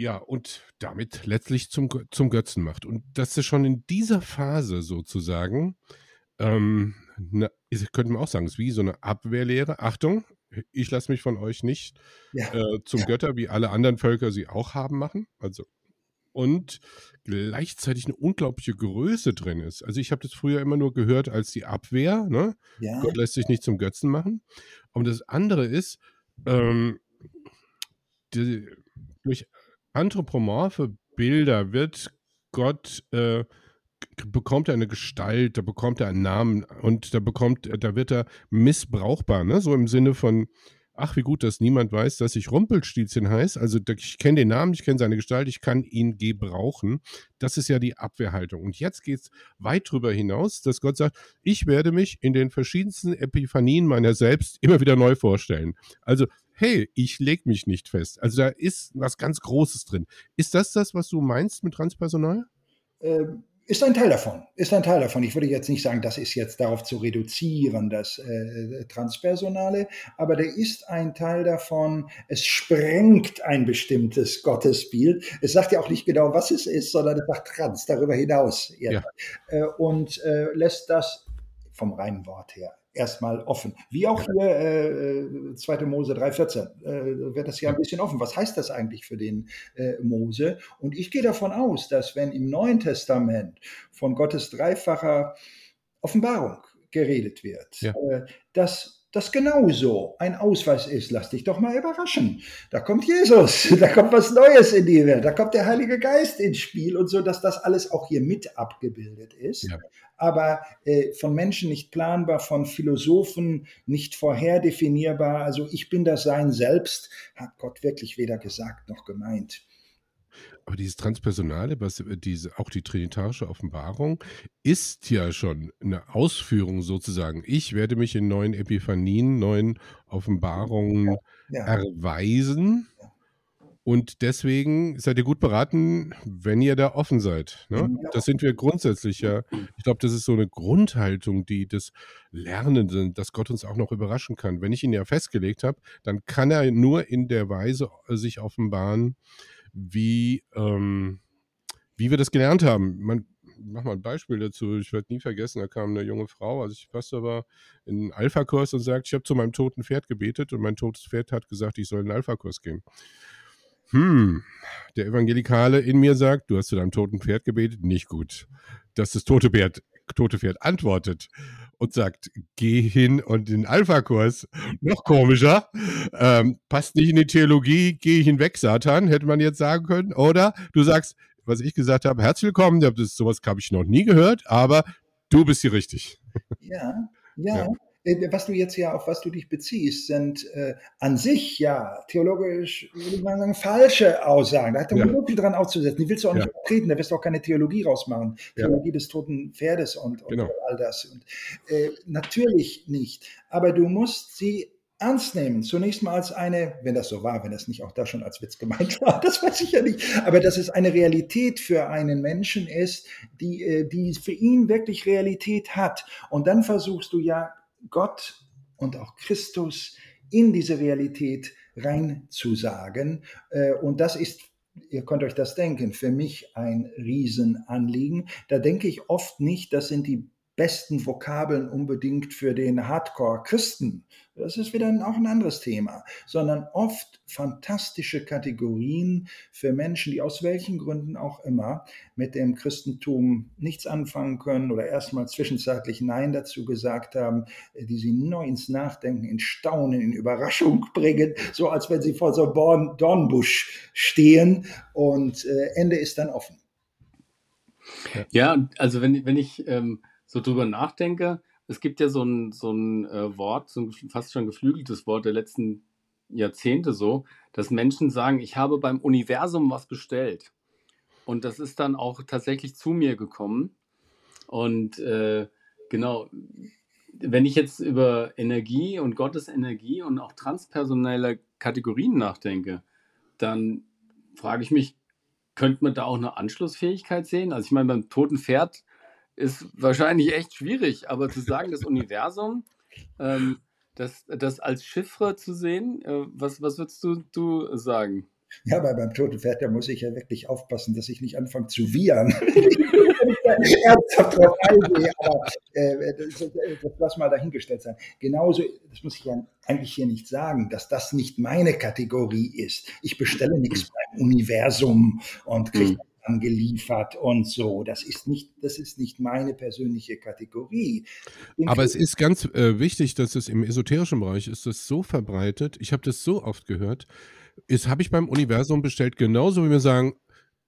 ja, und damit letztlich zum, zum Götzen macht. Und dass er schon in dieser Phase sozusagen, ähm, ne, könnte man auch sagen, ist wie so eine Abwehrlehre. Achtung, ich lasse mich von euch nicht ja. äh, zum ja. Götter, wie alle anderen Völker sie auch haben, machen. Also und gleichzeitig eine unglaubliche Größe drin ist. Also ich habe das früher immer nur gehört als die Abwehr. Ne? Ja. Gott lässt sich nicht zum Götzen machen. Und das andere ist, ähm, die, durch anthropomorphe Bilder wird Gott äh, bekommt er eine Gestalt, da bekommt er einen Namen und da bekommt, da wird er missbrauchbar, ne? So im Sinne von, ach, wie gut, dass niemand weiß, dass ich Rumpelstilzchen heiße. Also ich kenne den Namen, ich kenne seine Gestalt, ich kann ihn gebrauchen. Das ist ja die Abwehrhaltung. Und jetzt geht es weit darüber hinaus, dass Gott sagt, ich werde mich in den verschiedensten Epiphanien meiner selbst immer wieder neu vorstellen. Also hey, ich lege mich nicht fest. Also da ist was ganz Großes drin. Ist das das, was du meinst mit Transpersonal? Ähm, ist ein Teil davon. Ist ein Teil davon. Ich würde jetzt nicht sagen, das ist jetzt darauf zu reduzieren, das äh, Transpersonale, aber der ist ein Teil davon. Es sprengt ein bestimmtes Gottesbild. Es sagt ja auch nicht genau, was es ist, sondern es sagt trans, darüber hinaus. Ja. Äh, und äh, lässt das vom reinen Wort her erstmal offen. Wie auch hier äh, 2. Äh, Mose 3,14 äh, wird das ja ein bisschen offen. Was heißt das eigentlich für den äh, Mose? Und ich gehe davon aus, dass wenn im Neuen Testament von Gottes dreifacher Offenbarung geredet wird, ja. äh, dass das genauso ein Ausweis ist. Lass dich doch mal überraschen. Da kommt Jesus, <laughs> da kommt was Neues in die Welt, da kommt der Heilige Geist ins Spiel und so, dass das alles auch hier mit abgebildet ist. Ja aber äh, von Menschen nicht planbar, von Philosophen nicht vorherdefinierbar. Also ich bin das Sein selbst, hat Gott wirklich weder gesagt noch gemeint. Aber dieses Transpersonale, was äh, diese, auch die trinitarische Offenbarung, ist ja schon eine Ausführung sozusagen. Ich werde mich in neuen Epiphanien, neuen Offenbarungen ja, ja. erweisen. Und deswegen seid ihr gut beraten, wenn ihr da offen seid. Ne? Ja. Das sind wir grundsätzlich ja. Ich glaube, das ist so eine Grundhaltung, die des Lernenden, dass Gott uns auch noch überraschen kann. Wenn ich ihn ja festgelegt habe, dann kann er nur in der Weise äh, sich offenbaren, wie, ähm, wie wir das gelernt haben. Man, mach mal ein Beispiel dazu. Ich werde nie vergessen, da kam eine junge Frau, als ich Pastor war, in einen Alpha-Kurs und sagt, ich habe zu meinem toten Pferd gebetet und mein totes Pferd hat gesagt, ich soll in einen Alpha-Kurs gehen hm, der Evangelikale in mir sagt, du hast zu deinem toten Pferd gebetet, nicht gut. Dass das tote Pferd tote Pferd antwortet und sagt, geh hin und den Alpha-Kurs, noch komischer, ähm, passt nicht in die Theologie, geh hinweg, Satan, hätte man jetzt sagen können. Oder du sagst, was ich gesagt habe, herzlich willkommen, das, sowas habe ich noch nie gehört, aber du bist hier richtig. Ja, ja. ja. Äh, was du jetzt ja, auf was du dich beziehst, sind äh, an sich ja theologisch, würde ich mal sagen, falsche Aussagen. Da hat er ja. viel dran auszusetzen. Die willst du auch nicht vertreten, da wirst du auch keine Theologie rausmachen. Ja. Theologie des toten Pferdes und, und genau. all das. Und, äh, natürlich nicht. Aber du musst sie ernst nehmen. Zunächst mal als eine, wenn das so war, wenn das nicht auch da schon als Witz gemeint war, <laughs> das weiß ich ja nicht, aber dass es eine Realität für einen Menschen ist, die, äh, die für ihn wirklich Realität hat. Und dann versuchst du ja Gott und auch Christus in diese Realität reinzusagen. Äh, und das ist ihr könnt euch das denken, für mich ein Riesenanliegen. Da denke ich oft nicht, das sind die besten Vokabeln unbedingt für den Hardcore-Christen. Das ist wieder auch ein anderes Thema, sondern oft fantastische Kategorien für Menschen, die aus welchen Gründen auch immer mit dem Christentum nichts anfangen können oder erstmal zwischenzeitlich Nein dazu gesagt haben, die sie neu ins Nachdenken, in Staunen, in Überraschung <laughs> bringen, so als wenn sie vor so einem Dornbusch stehen und äh, Ende ist dann offen. Ja, also wenn, wenn ich ähm, so drüber nachdenke, es gibt ja so ein, so ein äh, Wort, so ein fast schon geflügeltes Wort der letzten Jahrzehnte so, dass Menschen sagen, ich habe beim Universum was bestellt. Und das ist dann auch tatsächlich zu mir gekommen. Und äh, genau, wenn ich jetzt über Energie und Gottes Energie und auch transpersonelle Kategorien nachdenke, dann frage ich mich, könnte man da auch eine Anschlussfähigkeit sehen? Also ich meine, beim toten Pferd ist wahrscheinlich echt schwierig, aber zu sagen, das <laughs> Universum, ähm, das, das als Chiffre zu sehen, äh, was, was würdest du, du sagen? Ja, aber beim toten Pferd, da muss ich ja wirklich aufpassen, dass ich nicht anfange zu wiehern. <laughs> <laughs> Ernsthaft drauf eingehe, aber äh, das, das lass mal dahingestellt sein. Genauso, das muss ich ja eigentlich hier nicht sagen, dass das nicht meine Kategorie ist. Ich bestelle nichts beim Universum und kriege angeliefert und so. Das ist nicht, das ist nicht meine persönliche Kategorie. Den Aber es ist ganz äh, wichtig, dass es im esoterischen Bereich ist das so verbreitet. Ich habe das so oft gehört. Ist habe ich beim Universum bestellt, genauso wie wir sagen,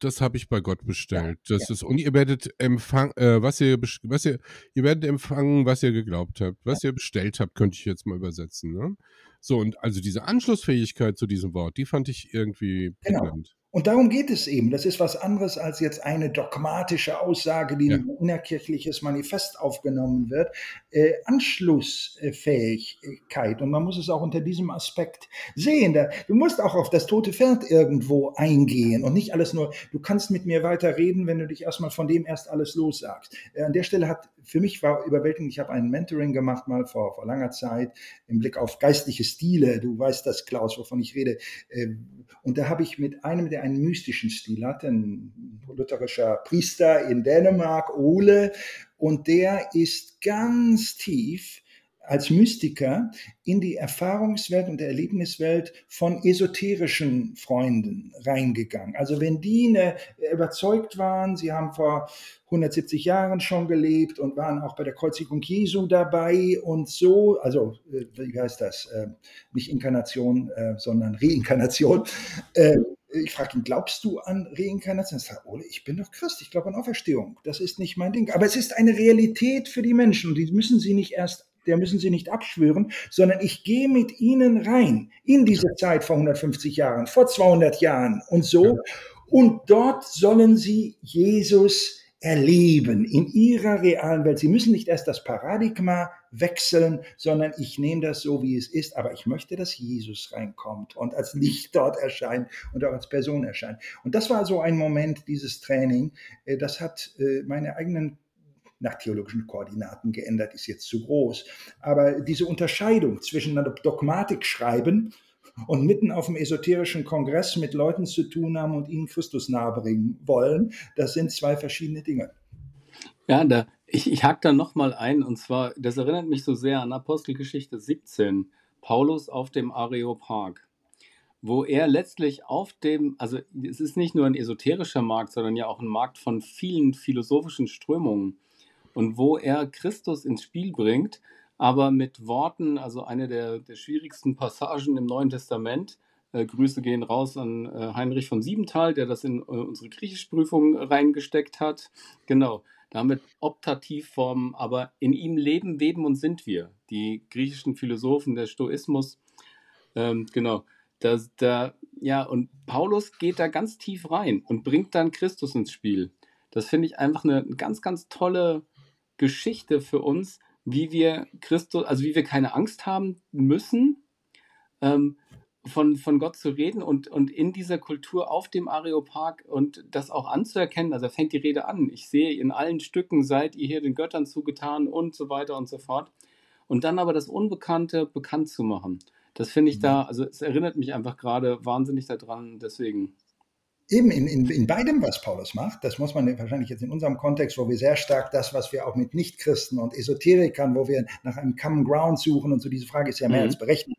das habe ich bei Gott bestellt. Ja, das ja. ist und ihr werdet empfangen, äh, was ihr was ihr ihr werdet empfangen, was ihr geglaubt habt, was ja. ihr bestellt habt, könnte ich jetzt mal übersetzen. Ne? So und also diese Anschlussfähigkeit zu diesem Wort, die fand ich irgendwie genau. prägnant. Und darum geht es eben. Das ist was anderes als jetzt eine dogmatische Aussage, die ja. in ein innerkirchliches Manifest aufgenommen wird. Äh, Anschlussfähigkeit. Und man muss es auch unter diesem Aspekt sehen. Da, du musst auch auf das tote Pferd irgendwo eingehen und nicht alles nur, du kannst mit mir weiter reden, wenn du dich erstmal von dem erst alles lossagst. Äh, an der Stelle hat für mich war überwältigend, ich habe ein Mentoring gemacht mal vor, vor langer Zeit im Blick auf geistliche Stile. Du weißt das, Klaus, wovon ich rede. Äh, und da habe ich mit einem, der einen mystischen Stil hatte, ein lutherischer Priester in Dänemark, Ole, und der ist ganz tief als Mystiker in die Erfahrungswelt und Erlebniswelt von esoterischen Freunden reingegangen. Also wenn die eine, überzeugt waren, sie haben vor 170 Jahren schon gelebt und waren auch bei der Kreuzigung Jesu dabei und so, also äh, wie heißt das, äh, nicht Inkarnation, äh, sondern Reinkarnation. Ich frage ihn, glaubst du an Reinkarnation? Er sagt, Ole, ich bin doch Christ, ich glaube an Auferstehung. Das ist nicht mein Ding. Aber es ist eine Realität für die Menschen und die müssen sie nicht erst der müssen sie nicht abschwören, sondern ich gehe mit ihnen rein in diese Zeit vor 150 Jahren, vor 200 Jahren und so. Und dort sollen sie Jesus erleben in ihrer realen Welt. Sie müssen nicht erst das Paradigma wechseln, sondern ich nehme das so, wie es ist, aber ich möchte, dass Jesus reinkommt und als Licht dort erscheint und auch als Person erscheint. Und das war so ein Moment, dieses Training, äh, das hat äh, meine eigenen nach theologischen Koordinaten geändert, ist jetzt zu groß. Aber diese Unterscheidung zwischen Dogmatik schreiben und mitten auf dem esoterischen Kongress mit Leuten zu tun haben und ihnen Christus nahebringen wollen, das sind zwei verschiedene Dinge. Ja, da, ich, ich hake da nochmal ein, und zwar, das erinnert mich so sehr an Apostelgeschichte 17, Paulus auf dem Areopag, wo er letztlich auf dem, also es ist nicht nur ein esoterischer Markt, sondern ja auch ein Markt von vielen philosophischen Strömungen. Und wo er Christus ins Spiel bringt, aber mit Worten, also eine der, der schwierigsten Passagen im Neuen Testament. Äh, Grüße gehen raus an äh, Heinrich von Siebenthal, der das in äh, unsere Griechischprüfung reingesteckt hat. Genau, damit Optativformen, aber in ihm leben, weben und sind wir. Die griechischen Philosophen, der Stoismus, ähm, genau. Da, da, ja, und Paulus geht da ganz tief rein und bringt dann Christus ins Spiel. Das finde ich einfach eine ganz, ganz tolle Geschichte für uns, wie wir Christus, also wie wir keine Angst haben müssen, ähm, von, von Gott zu reden und, und in dieser Kultur auf dem Areopag und das auch anzuerkennen. Also fängt die Rede an. Ich sehe in allen Stücken seid ihr hier den Göttern zugetan und so weiter und so fort. Und dann aber das Unbekannte bekannt zu machen. Das finde ich da, mhm. also es erinnert mich einfach gerade wahnsinnig daran, deswegen. Eben in, in, in beidem, was Paulus macht, das muss man wahrscheinlich jetzt in unserem Kontext, wo wir sehr stark das, was wir auch mit Nichtchristen und Esoterikern, wo wir nach einem Common Ground suchen und so diese Frage ist ja mehr mhm. als berechtigt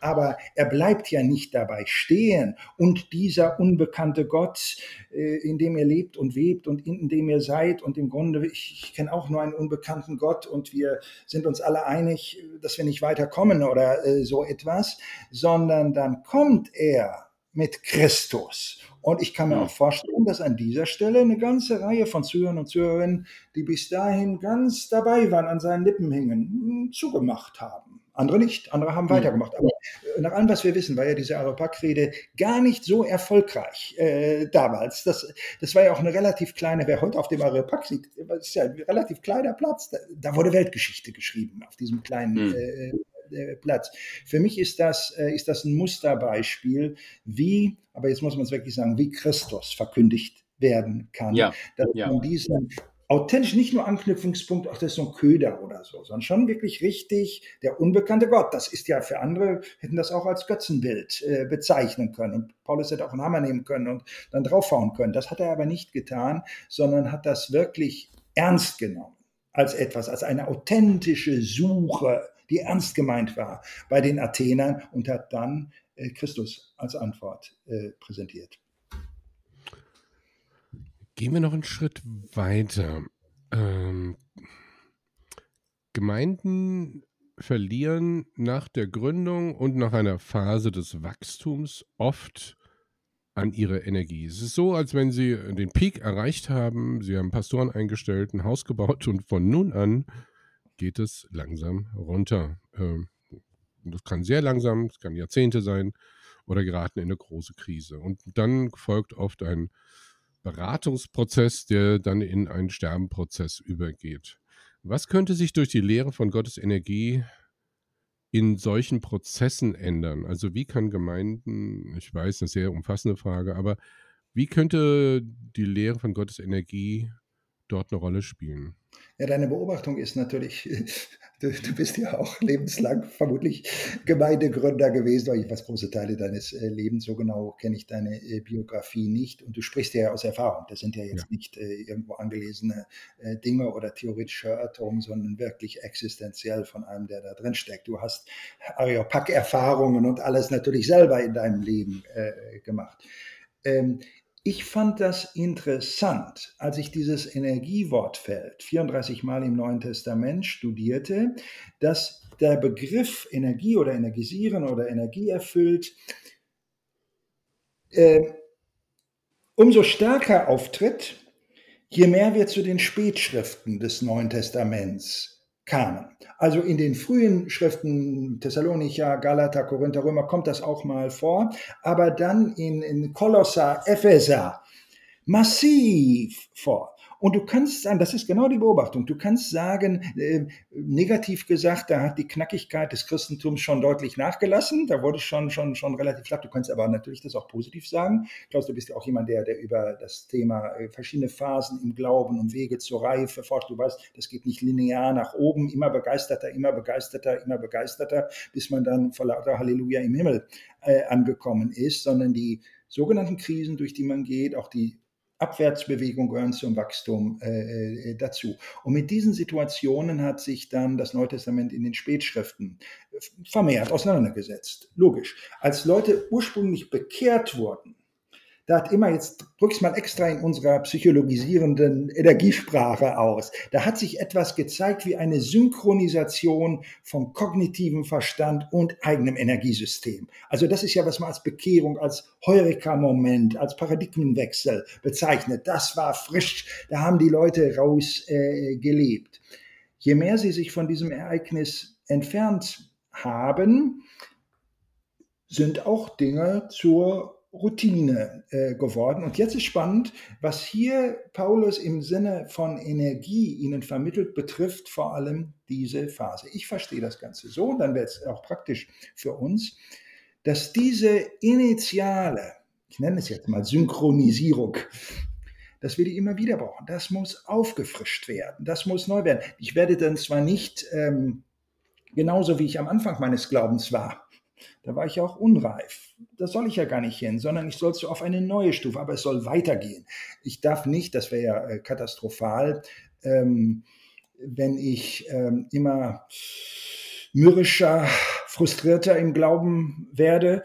aber er bleibt ja nicht dabei stehen. Und dieser unbekannte Gott, äh, in dem ihr lebt und webt und in dem ihr seid, und im Grunde, ich, ich kenne auch nur einen unbekannten Gott und wir sind uns alle einig, dass wir nicht weiterkommen oder äh, so etwas, sondern dann kommt er mit Christus. Und ich kann mir auch vorstellen, dass an dieser Stelle eine ganze Reihe von Zuhörern und Zuhörerinnen, die bis dahin ganz dabei waren, an seinen Lippen hingen, zugemacht haben. Andere nicht, andere haben weitergemacht. Aber äh, nach allem, was wir wissen, war ja diese Areopag-Rede gar nicht so erfolgreich äh, damals. Das, das war ja auch eine relativ kleine, wer heute auf dem Areopag sieht, das ist ja ein relativ kleiner Platz. Da, da wurde Weltgeschichte geschrieben auf diesem kleinen äh, äh, Platz. Für mich ist das, äh, ist das ein Musterbeispiel, wie, aber jetzt muss man es wirklich sagen, wie Christus verkündigt werden kann. Ja, dass ja. man diesen authentisch nicht nur Anknüpfungspunkt, ach, das ist so ein Köder oder so, sondern schon wirklich richtig der unbekannte Gott. Das ist ja für andere, hätten das auch als Götzenbild äh, bezeichnen können. Und Paulus hätte auch einen Hammer nehmen können und dann draufhauen können. Das hat er aber nicht getan, sondern hat das wirklich ernst genommen als etwas, als eine authentische Suche, die ernst gemeint war bei den Athenern und hat dann äh, Christus als Antwort äh, präsentiert. Gehen wir noch einen Schritt weiter. Ähm, Gemeinden verlieren nach der Gründung und nach einer Phase des Wachstums oft an ihre Energie. Es ist so, als wenn sie den Peak erreicht haben, sie haben Pastoren eingestellt, ein Haus gebaut und von nun an geht es langsam runter. Ähm, das kann sehr langsam, es kann Jahrzehnte sein oder geraten in eine große Krise. Und dann folgt oft ein Beratungsprozess, der dann in einen Sterbenprozess übergeht. Was könnte sich durch die Lehre von Gottes Energie in solchen Prozessen ändern? Also wie kann Gemeinden, ich weiß, eine sehr umfassende Frage, aber wie könnte die Lehre von Gottes Energie dort eine Rolle spielen? Ja, deine Beobachtung ist natürlich, <laughs> du, du, bist ja auch lebenslang vermutlich Gemeindegründer gewesen, ich weiß große Teile deines äh, Lebens, so genau kenne ich deine äh, Biografie nicht und du sprichst ja aus Erfahrung. Das sind ja jetzt ja. nicht äh, irgendwo angelesene äh, Dinge oder theoretische Erörterungen, sondern wirklich existenziell von einem, der da drin steckt. Du hast Areopag-Erfahrungen und alles natürlich selber in deinem Leben äh, gemacht. Ähm, ich fand das interessant, als ich dieses Energiewortfeld 34 Mal im Neuen Testament studierte, dass der Begriff Energie oder energisieren oder Energie erfüllt äh, umso stärker auftritt, je mehr wir zu den Spätschriften des Neuen Testaments kamen. Also in den frühen Schriften Thessalonicher, Galater, Korinther, Römer kommt das auch mal vor, aber dann in, in Kolosser, Epheser massiv vor. Und du kannst sagen, das ist genau die Beobachtung, du kannst sagen, äh, negativ gesagt, da hat die Knackigkeit des Christentums schon deutlich nachgelassen, da wurde schon, schon, schon relativ flach. Du kannst aber natürlich das auch positiv sagen. Klaus, du bist ja auch jemand, der, der über das Thema äh, verschiedene Phasen im Glauben und Wege zur Reife fort, du weißt, das geht nicht linear nach oben, immer begeisterter, immer begeisterter, immer begeisterter, bis man dann vor lauter Halleluja im Himmel äh, angekommen ist, sondern die sogenannten Krisen, durch die man geht, auch die Abwärtsbewegung gehören zum Wachstum äh, äh, dazu. Und mit diesen Situationen hat sich dann das Neue Testament in den Spätschriften vermehrt auseinandergesetzt. Logisch. Als Leute ursprünglich bekehrt wurden, da hat immer, jetzt drück's mal extra in unserer psychologisierenden Energiesprache aus, da hat sich etwas gezeigt wie eine Synchronisation von kognitivem Verstand und eigenem Energiesystem. Also das ist ja, was man als Bekehrung, als Heureka-Moment, als Paradigmenwechsel bezeichnet. Das war frisch, da haben die Leute raus äh, gelebt. Je mehr sie sich von diesem Ereignis entfernt haben, sind auch Dinge zur Routine äh, geworden. Und jetzt ist spannend, was hier Paulus im Sinne von Energie ihnen vermittelt, betrifft vor allem diese Phase. Ich verstehe das Ganze so, dann wird es auch praktisch für uns, dass diese initiale, ich nenne es jetzt mal Synchronisierung, dass wir die immer wieder brauchen. Das muss aufgefrischt werden, das muss neu werden. Ich werde dann zwar nicht ähm, genauso wie ich am Anfang meines Glaubens war, da war ich auch unreif. Da soll ich ja gar nicht hin, sondern ich soll so auf eine neue Stufe, aber es soll weitergehen. Ich darf nicht, das wäre ja äh, katastrophal, ähm, wenn ich ähm, immer mürrischer, frustrierter im Glauben werde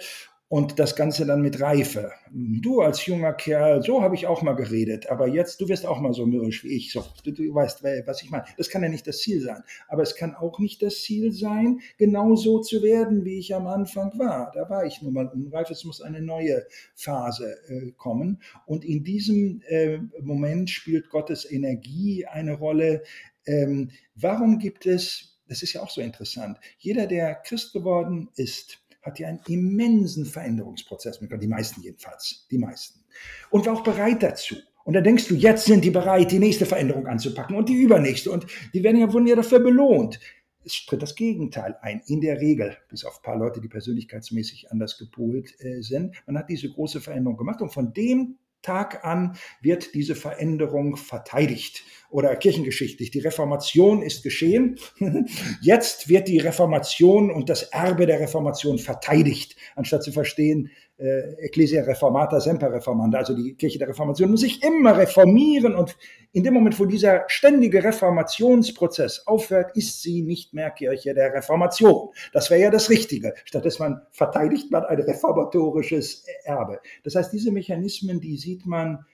und das Ganze dann mit Reife. Du als junger Kerl, so habe ich auch mal geredet, aber jetzt, du wirst auch mal so mürrisch wie ich. So, du, du weißt, was ich meine. Das kann ja nicht das Ziel sein. Aber es kann auch nicht das Ziel sein, genau so zu werden, wie ich am Anfang war. Da war ich nun mal unreif. Es muss eine neue Phase äh, kommen. Und in diesem äh, Moment spielt Gottes Energie eine Rolle. Ähm, warum gibt es, das ist ja auch so interessant, jeder, der Christ geworden ist, hat ja einen immensen Veränderungsprozess mitgemacht, die meisten jedenfalls, die meisten. Und war auch bereit dazu. Und da denkst du, jetzt sind die bereit, die nächste Veränderung anzupacken und die übernächste. Und die werden ja, wurden ja dafür belohnt. Es tritt das Gegenteil ein, in der Regel, bis auf ein paar Leute, die persönlichkeitsmäßig anders gepolt äh, sind. Man hat diese große Veränderung gemacht und von dem Tag an wird diese Veränderung verteidigt oder kirchengeschichtlich. Die Reformation ist geschehen. <laughs> Jetzt wird die Reformation und das Erbe der Reformation verteidigt, anstatt zu verstehen, äh, Ecclesia Reformata semper reformanda, also die Kirche der Reformation muss sich immer reformieren und in dem Moment, wo dieser ständige Reformationsprozess aufhört, ist sie nicht mehr Kirche der Reformation. Das wäre ja das Richtige. Stattdessen man verteidigt man ein reformatorisches Erbe. Das heißt, diese Mechanismen, die sieht man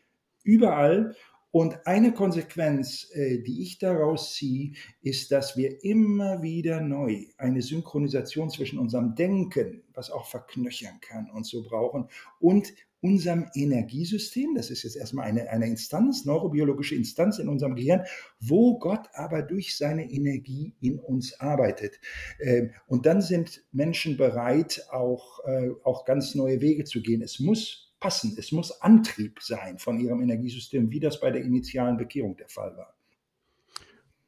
überall und eine Konsequenz, äh, die ich daraus ziehe, ist, dass wir immer wieder neu eine Synchronisation zwischen unserem Denken, was auch verknöchern kann und so brauchen, und unserem Energiesystem, das ist jetzt erstmal eine, eine Instanz, neurobiologische Instanz in unserem Gehirn, wo Gott aber durch seine Energie in uns arbeitet. Ähm, und dann sind Menschen bereit, auch, äh, auch ganz neue Wege zu gehen. Es muss passen. Es muss Antrieb sein von ihrem Energiesystem, wie das bei der initialen Bekehrung der Fall war.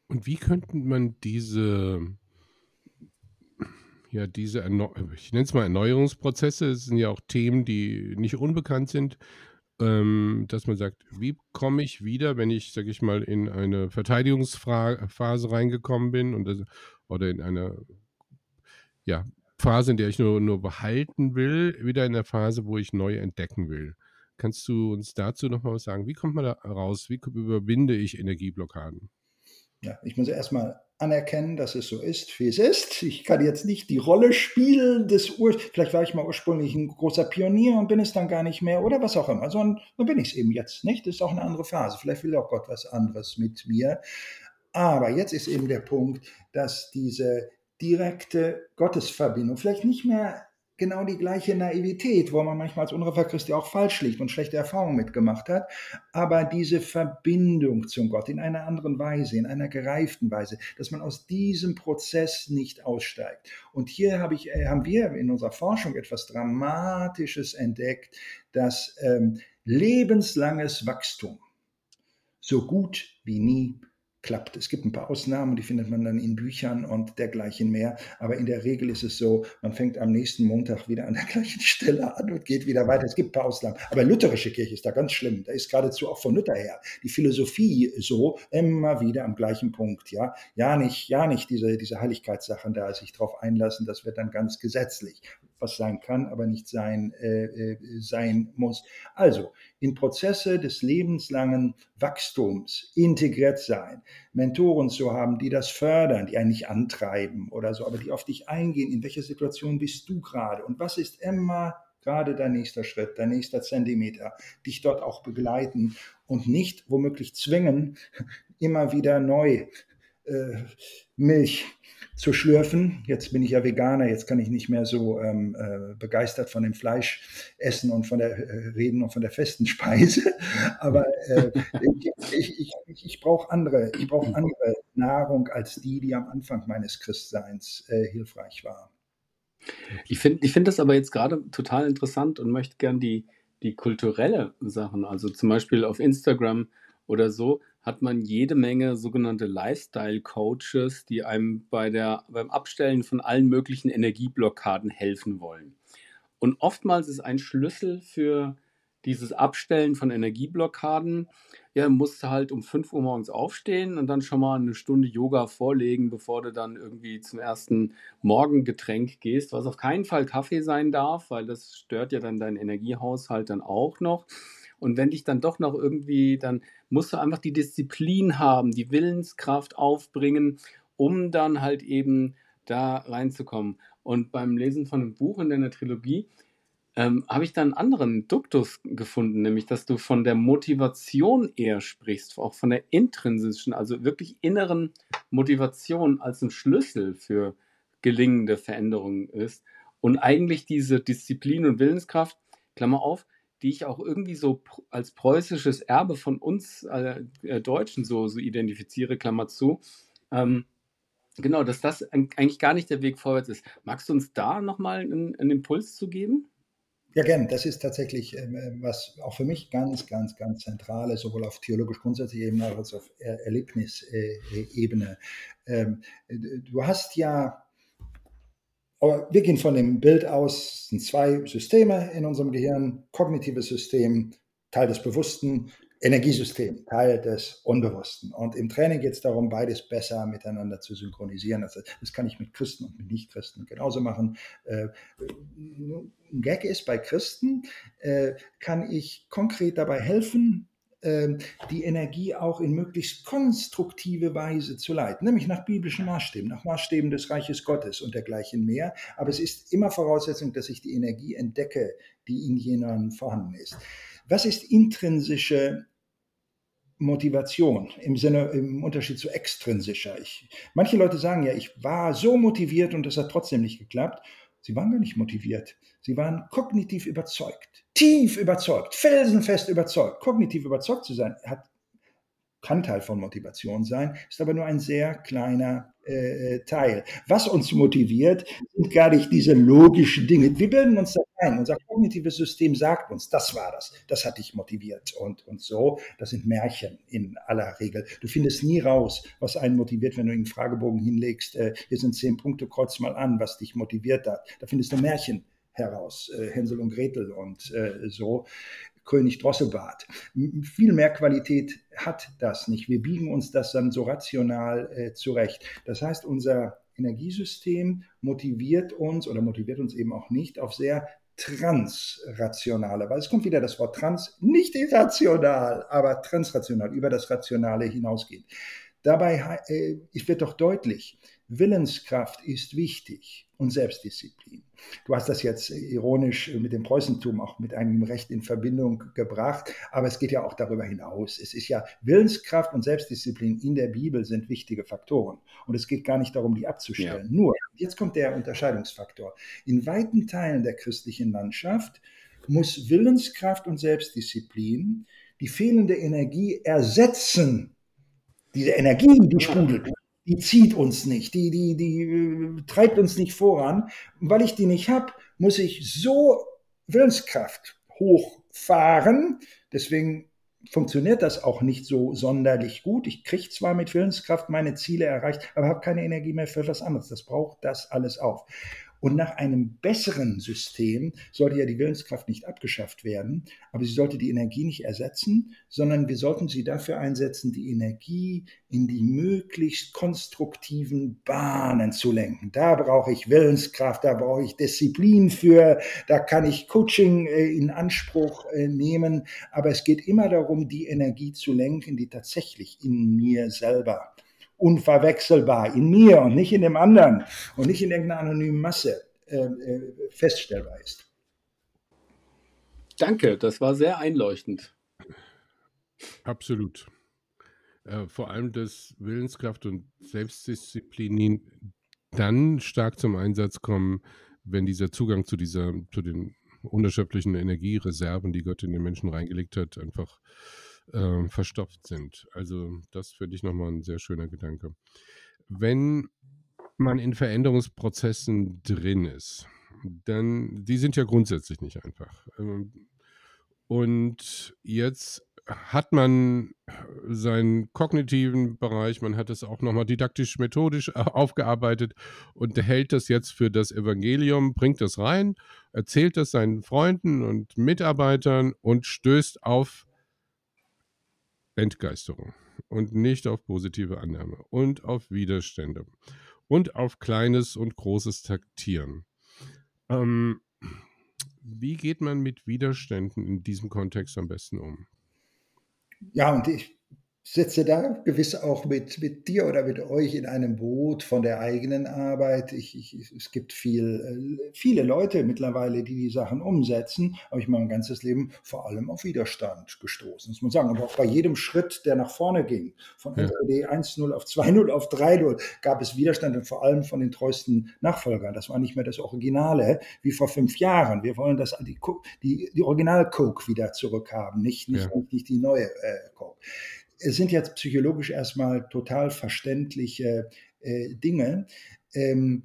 Und wie könnte man diese, ja, diese, ich nenne es mal Erneuerungsprozesse, es sind ja auch Themen, die nicht unbekannt sind, ähm, dass man sagt, wie komme ich wieder, wenn ich, sage ich mal, in eine Verteidigungsphase reingekommen bin und das, oder in eine ja, Phase, in der ich nur, nur behalten will, wieder in der Phase, wo ich neu entdecken will. Kannst du uns dazu nochmal was sagen? Wie kommt man da raus? Wie überwinde ich Energieblockaden? Ja, ich muss erstmal anerkennen, dass es so ist, wie es ist. Ich kann jetzt nicht die Rolle spielen des Ur vielleicht war ich mal ursprünglich ein großer Pionier und bin es dann gar nicht mehr oder was auch immer, sondern dann bin ich es eben jetzt nicht. Das ist auch eine andere Phase. Vielleicht will auch Gott was anderes mit mir. Aber jetzt ist eben der Punkt, dass diese direkte Gottesverbindung. Vielleicht nicht mehr genau die gleiche Naivität, wo man manchmal als unreifer Christ ja auch falsch liegt und schlechte Erfahrungen mitgemacht hat, aber diese Verbindung zum Gott in einer anderen Weise, in einer gereiften Weise, dass man aus diesem Prozess nicht aussteigt. Und hier habe ich, äh, haben wir in unserer Forschung etwas Dramatisches entdeckt, dass ähm, lebenslanges Wachstum so gut wie nie klappt. Es gibt ein paar Ausnahmen, die findet man dann in Büchern und dergleichen mehr. Aber in der Regel ist es so, man fängt am nächsten Montag wieder an der <laughs> gleichen Stelle an und geht wieder weiter. Es gibt ein paar Ausnahmen. Aber lutherische Kirche ist da ganz schlimm. Da ist geradezu auch von Luther her die Philosophie so immer wieder am gleichen Punkt. Ja, ja nicht, ja nicht diese, diese Heiligkeitssachen da sich drauf einlassen. Das wird dann ganz gesetzlich was sein kann, aber nicht sein, äh, äh, sein muss. Also in Prozesse des lebenslangen Wachstums integriert sein, Mentoren zu haben, die das fördern, die einen nicht antreiben oder so, aber die auf dich eingehen, in welcher Situation bist du gerade? Und was ist immer gerade dein nächster Schritt, dein nächster Zentimeter, dich dort auch begleiten und nicht womöglich zwingen, <laughs> immer wieder neu äh, Milch zu schlürfen. Jetzt bin ich ja Veganer, jetzt kann ich nicht mehr so ähm, äh, begeistert von dem Fleisch essen und von der äh, reden und von der festen <laughs> Speise. Aber äh, ich, ich, ich, brauche andere, ich brauche andere Nahrung als die, die am Anfang meines Christseins äh, hilfreich war. Ich finde ich find das aber jetzt gerade total interessant und möchte gern die, die kulturelle Sachen, also zum Beispiel auf Instagram oder so, hat man jede Menge sogenannte Lifestyle-Coaches, die einem bei der, beim Abstellen von allen möglichen Energieblockaden helfen wollen. Und oftmals ist ein Schlüssel für dieses Abstellen von Energieblockaden, ja, musst du halt um 5 Uhr morgens aufstehen und dann schon mal eine Stunde Yoga vorlegen, bevor du dann irgendwie zum ersten Morgengetränk gehst, was auf keinen Fall Kaffee sein darf, weil das stört ja dann deinen Energiehaushalt dann auch noch. Und wenn dich dann doch noch irgendwie, dann musst du einfach die Disziplin haben, die Willenskraft aufbringen, um dann halt eben da reinzukommen. Und beim Lesen von einem Buch in deiner Trilogie ähm, habe ich da einen anderen Duktus gefunden, nämlich dass du von der Motivation eher sprichst, auch von der intrinsischen, also wirklich inneren Motivation als ein Schlüssel für gelingende Veränderungen ist. Und eigentlich diese Disziplin und Willenskraft, Klammer auf, die ich auch irgendwie so als preußisches Erbe von uns äh, äh, Deutschen so, so identifiziere, Klammer zu. Ähm, genau, dass das eigentlich gar nicht der Weg vorwärts ist. Magst du uns da nochmal einen, einen Impuls zu geben? Ja, gern. Das ist tatsächlich ähm, äh, was auch für mich ganz, ganz, ganz zentral ist, sowohl auf theologisch grundsätzlicher Ebene als auch auf Erlebnisebene. Ähm, du hast ja aber wir gehen von dem Bild aus, es sind zwei Systeme in unserem Gehirn, kognitives System, Teil des Bewussten, Energiesystem, Teil des Unbewussten. Und im Training geht es darum, beides besser miteinander zu synchronisieren. Also das kann ich mit Christen und mit Nichtchristen genauso machen. Äh, ein Gag ist, bei Christen äh, kann ich konkret dabei helfen, die Energie auch in möglichst konstruktive Weise zu leiten, nämlich nach biblischen Maßstäben, nach Maßstäben des Reiches Gottes und dergleichen mehr. Aber es ist immer Voraussetzung, dass ich die Energie entdecke, die in jenen vorhanden ist. Was ist intrinsische Motivation im Sinne, im Unterschied zu extrinsischer? Ich, manche Leute sagen ja, ich war so motiviert und es hat trotzdem nicht geklappt. Sie waren gar nicht motiviert. Sie waren kognitiv überzeugt tief überzeugt, felsenfest überzeugt. Kognitiv überzeugt zu sein, hat, kann Teil von Motivation sein, ist aber nur ein sehr kleiner äh, Teil. Was uns motiviert, sind gar nicht diese logischen Dinge. Wir bilden uns das ein. Unser kognitives System sagt uns, das war das, das hat dich motiviert und, und so. Das sind Märchen in aller Regel. Du findest nie raus, was einen motiviert, wenn du einen Fragebogen hinlegst. Äh, hier sind zehn Punkte, kreuz mal an, was dich motiviert hat. Da findest du Märchen heraus, äh, Hänsel und Gretel und äh, so. König Drosselbart. Viel mehr Qualität hat das nicht. Wir biegen uns das dann so rational äh, zurecht. Das heißt, unser Energiesystem motiviert uns oder motiviert uns eben auch nicht auf sehr transrationale, weil es kommt wieder das Wort trans, nicht irrational, aber transrational, über das Rationale hinausgeht. Dabei äh, wird doch deutlich, Willenskraft ist wichtig und Selbstdisziplin. Du hast das jetzt ironisch mit dem Preußentum auch mit einem Recht in Verbindung gebracht, aber es geht ja auch darüber hinaus. Es ist ja Willenskraft und Selbstdisziplin in der Bibel sind wichtige Faktoren und es geht gar nicht darum, die abzustellen. Ja. Nur, jetzt kommt der Unterscheidungsfaktor. In weiten Teilen der christlichen Landschaft muss Willenskraft und Selbstdisziplin die fehlende Energie ersetzen. Diese Energie, die sprudelt, die zieht uns nicht, die, die, die äh, treibt uns nicht voran. Und weil ich die nicht habe, muss ich so Willenskraft hochfahren. Deswegen funktioniert das auch nicht so sonderlich gut. Ich kriege zwar mit Willenskraft meine Ziele erreicht, aber habe keine Energie mehr für was anderes. Das braucht das alles auf. Und nach einem besseren System sollte ja die Willenskraft nicht abgeschafft werden, aber sie sollte die Energie nicht ersetzen, sondern wir sollten sie dafür einsetzen, die Energie in die möglichst konstruktiven Bahnen zu lenken. Da brauche ich Willenskraft, da brauche ich Disziplin für, da kann ich Coaching äh, in Anspruch äh, nehmen, aber es geht immer darum, die Energie zu lenken, die tatsächlich in mir selber unverwechselbar in mir und nicht in dem anderen und nicht in irgendeiner anonymen Masse äh, äh, feststellbar ist. Danke, das war sehr einleuchtend. Absolut. Äh, vor allem, dass Willenskraft und Selbstdisziplin dann stark zum Einsatz kommen, wenn dieser Zugang zu dieser, zu den unerschöpflichen Energiereserven, die Gott in den Menschen reingelegt hat, einfach äh, verstopft sind. Also das finde ich nochmal ein sehr schöner Gedanke. Wenn man in Veränderungsprozessen drin ist, dann, die sind ja grundsätzlich nicht einfach. Ähm, und jetzt hat man seinen kognitiven Bereich, man hat es auch nochmal didaktisch-methodisch aufgearbeitet und hält das jetzt für das Evangelium, bringt das rein, erzählt das seinen Freunden und Mitarbeitern und stößt auf Entgeisterung und nicht auf positive Annahme und auf Widerstände und auf kleines und großes Taktieren. Ähm, wie geht man mit Widerständen in diesem Kontext am besten um? Ja, und ich sitze da gewiss auch mit, mit dir oder mit euch in einem Boot von der eigenen Arbeit. Ich, ich, es gibt viel, äh, viele Leute mittlerweile, die die Sachen umsetzen, habe ich mein ganzes Leben vor allem auf Widerstand gestoßen, muss man sagen. Aber auch bei jedem Schritt, der nach vorne ging, von ja. NLD 1.0 auf 2.0 auf 3.0, gab es Widerstand und vor allem von den treuesten Nachfolgern. Das war nicht mehr das Originale wie vor fünf Jahren. Wir wollen das, die, die, die Original-Coke wieder zurückhaben, nicht, nicht, ja. nicht die neue äh, Coke es sind jetzt psychologisch erstmal total verständliche äh, Dinge. Ähm,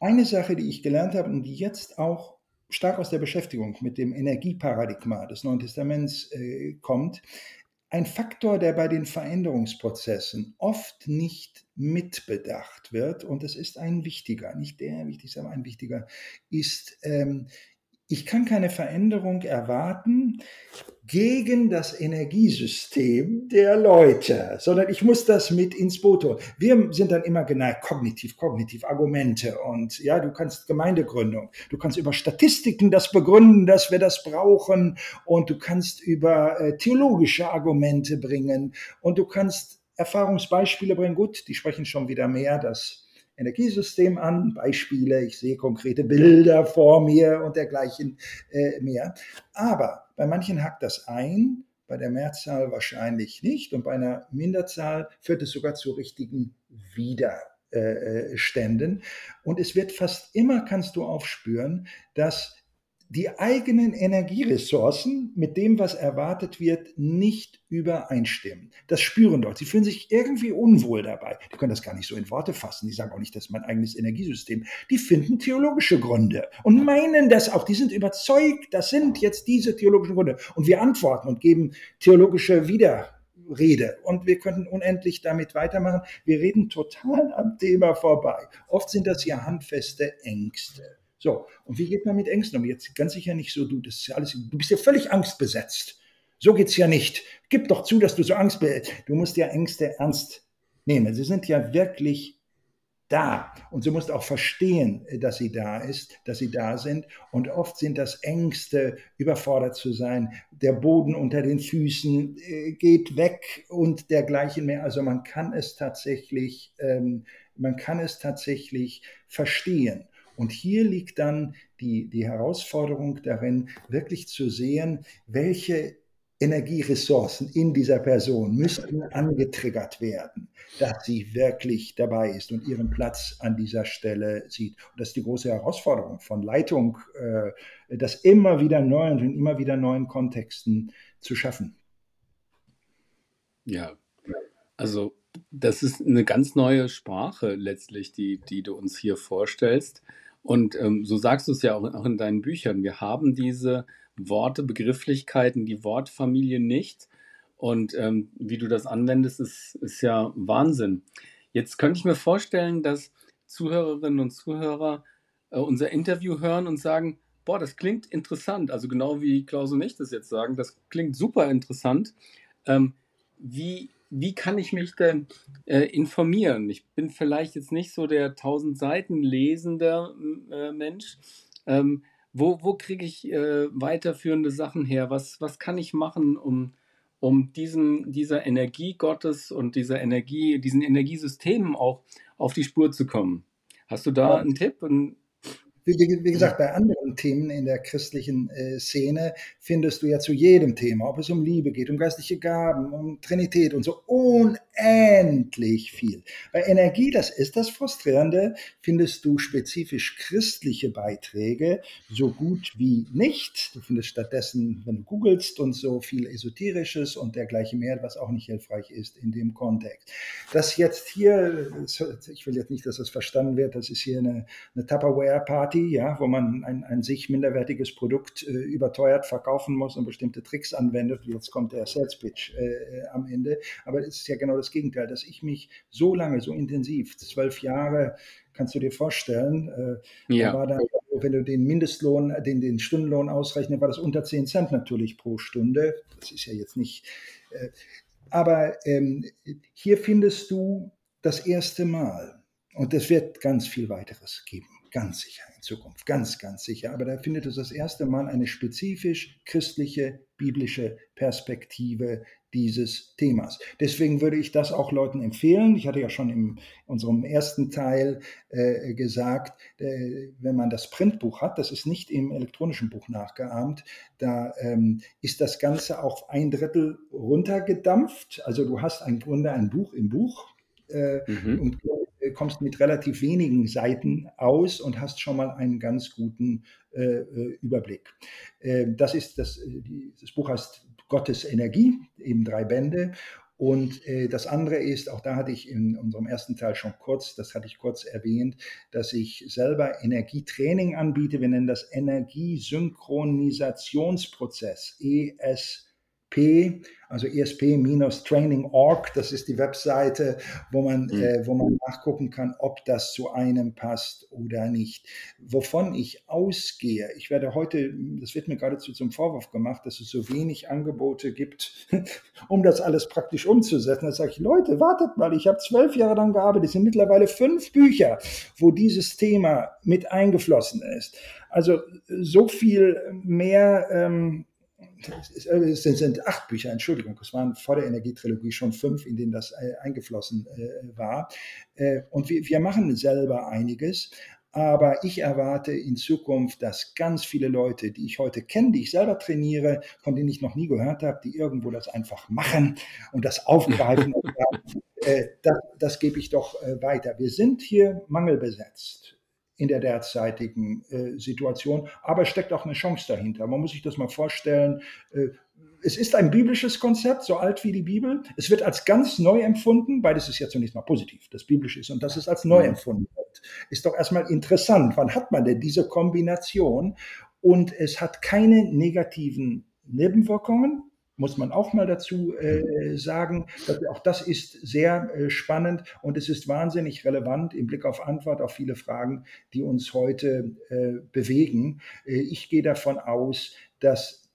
eine Sache, die ich gelernt habe und die jetzt auch stark aus der Beschäftigung mit dem Energieparadigma des Neuen Testaments äh, kommt, ein Faktor, der bei den Veränderungsprozessen oft nicht mitbedacht wird, und es ist ein wichtiger, nicht der wichtigste, aber ein wichtiger, ist ähm, ich kann keine Veränderung erwarten gegen das Energiesystem der Leute, sondern ich muss das mit ins Boot holen. Wir sind dann immer geneigt, kognitiv, kognitiv, Argumente und ja, du kannst Gemeindegründung, du kannst über Statistiken das begründen, dass wir das brauchen und du kannst über äh, theologische Argumente bringen und du kannst Erfahrungsbeispiele bringen. Gut, die sprechen schon wieder mehr, dass Energiesystem an, Beispiele, ich sehe konkrete Bilder vor mir und dergleichen äh, mehr. Aber bei manchen hackt das ein, bei der Mehrzahl wahrscheinlich nicht und bei einer Minderzahl führt es sogar zu richtigen Widerständen. Und es wird fast immer, kannst du aufspüren, dass die eigenen Energieressourcen mit dem, was erwartet wird, nicht übereinstimmen. Das spüren dort. Sie fühlen sich irgendwie unwohl dabei. Die können das gar nicht so in Worte fassen. Die sagen auch nicht, das ist mein eigenes Energiesystem. Die finden theologische Gründe und meinen das auch. Die sind überzeugt, das sind jetzt diese theologischen Gründe. Und wir antworten und geben theologische Widerrede. Und wir könnten unendlich damit weitermachen. Wir reden total am Thema vorbei. Oft sind das ja handfeste Ängste. So, und wie geht man mit Ängsten um? Jetzt ganz sicher nicht so, du, das ist ja alles, du bist ja völlig angstbesetzt. So geht's ja nicht. Gib doch zu, dass du so Angst bist. Du musst ja Ängste ernst nehmen. Sie sind ja wirklich da. Und du musst auch verstehen, dass sie da ist, dass sie da sind. Und oft sind das Ängste, überfordert zu sein. Der Boden unter den Füßen äh, geht weg und dergleichen mehr. Also man kann es tatsächlich, ähm, man kann es tatsächlich verstehen. Und hier liegt dann die, die Herausforderung darin, wirklich zu sehen, welche Energieressourcen in dieser Person müssten angetriggert werden, dass sie wirklich dabei ist und ihren Platz an dieser Stelle sieht. Und das ist die große Herausforderung von Leitung, äh, das immer wieder neu und in immer wieder neuen Kontexten zu schaffen. Ja, also das ist eine ganz neue Sprache letztlich, die, die du uns hier vorstellst. Und ähm, so sagst du es ja auch, auch in deinen Büchern. Wir haben diese Worte, Begrifflichkeiten, die Wortfamilie nicht. Und ähm, wie du das anwendest, ist, ist ja Wahnsinn. Jetzt könnte ich mir vorstellen, dass Zuhörerinnen und Zuhörer äh, unser Interview hören und sagen, boah, das klingt interessant. Also genau wie Klaus und ich das jetzt sagen, das klingt super interessant. Ähm, wie, wie kann ich mich denn äh, informieren? Ich bin vielleicht jetzt nicht so der 1000 Seiten lesende äh, Mensch. Ähm, wo, wo kriege ich äh, weiterführende Sachen her? Was, was kann ich machen, um, um diesen, dieser Energie Gottes und dieser Energie, diesen Energiesystemen auch auf die Spur zu kommen? Hast du da einen Tipp? Und wie, gesagt, bei anderen Themen in der christlichen äh, Szene findest du ja zu jedem Thema, ob es um Liebe geht, um geistliche Gaben, um Trinität und so, unendlich viel. Bei Energie, das ist das Frustrierende, findest du spezifisch christliche Beiträge so gut wie nicht. Du findest stattdessen, wenn du googelst und so viel Esoterisches und dergleichen mehr, was auch nicht hilfreich ist in dem Kontext. Das jetzt hier, ich will jetzt nicht, dass das verstanden wird, das ist hier eine, eine Tupperware-Party, ja, wo man ein, ein sich minderwertiges Produkt äh, überteuert verkaufen muss und bestimmte Tricks anwendet. Jetzt kommt der Sales Pitch äh, am Ende. Aber es ist ja genau das Gegenteil, dass ich mich so lange, so intensiv, zwölf Jahre, kannst du dir vorstellen, äh, ja. war dann, wenn du den Mindestlohn, den, den Stundenlohn ausrechnest, war das unter 10 Cent natürlich pro Stunde. Das ist ja jetzt nicht. Äh, aber ähm, hier findest du das erste Mal, und es wird ganz viel weiteres geben, ganz sicher in Zukunft, ganz, ganz sicher. Aber da findet es das erste Mal eine spezifisch christliche, biblische Perspektive dieses Themas. Deswegen würde ich das auch Leuten empfehlen. Ich hatte ja schon in unserem ersten Teil äh, gesagt, äh, wenn man das Printbuch hat, das ist nicht im elektronischen Buch nachgeahmt, da ähm, ist das Ganze auf ein Drittel runtergedampft. Also du hast im Grunde ein Buch im Buch äh, mhm. und kommst mit relativ wenigen Seiten aus und hast schon mal einen ganz guten äh, äh Überblick. Äh, das ist das, die, das Buch heißt Gottes Energie, eben drei Bände. Und äh, das andere ist, auch da hatte ich in unserem ersten Teil schon kurz, das hatte ich kurz erwähnt, dass ich selber Energietraining anbiete. Wir nennen das Energiesynchronisationsprozess, ESP also esp-training.org, das ist die Webseite, wo man, mhm. äh, wo man nachgucken kann, ob das zu einem passt oder nicht. Wovon ich ausgehe, ich werde heute, das wird mir geradezu zum Vorwurf gemacht, dass es so wenig Angebote gibt, <laughs> um das alles praktisch umzusetzen. Da sage ich, Leute, wartet mal, ich habe zwölf Jahre daran gearbeitet, es sind mittlerweile fünf Bücher, wo dieses Thema mit eingeflossen ist. Also so viel mehr ähm, es sind acht Bücher, Entschuldigung, es waren vor der Energietrilogie schon fünf, in denen das äh, eingeflossen äh, war. Äh, und wir, wir machen selber einiges, aber ich erwarte in Zukunft, dass ganz viele Leute, die ich heute kenne, die ich selber trainiere, von denen ich noch nie gehört habe, die irgendwo das einfach machen und das aufgreifen. und sagen, <laughs> äh, das, das gebe ich doch äh, weiter. Wir sind hier mangelbesetzt in der derzeitigen äh, Situation. Aber es steckt auch eine Chance dahinter. Man muss sich das mal vorstellen. Äh, es ist ein biblisches Konzept, so alt wie die Bibel. Es wird als ganz neu empfunden. Beides ist ja zunächst mal positiv, das biblische ist und dass es als neu mhm. empfunden wird. Ist doch erstmal interessant. Wann hat man denn diese Kombination? Und es hat keine negativen Nebenwirkungen muss man auch mal dazu äh, sagen. auch das ist sehr äh, spannend und es ist wahnsinnig relevant im Blick auf Antwort auf viele Fragen, die uns heute äh, bewegen. Äh, ich gehe davon aus, dass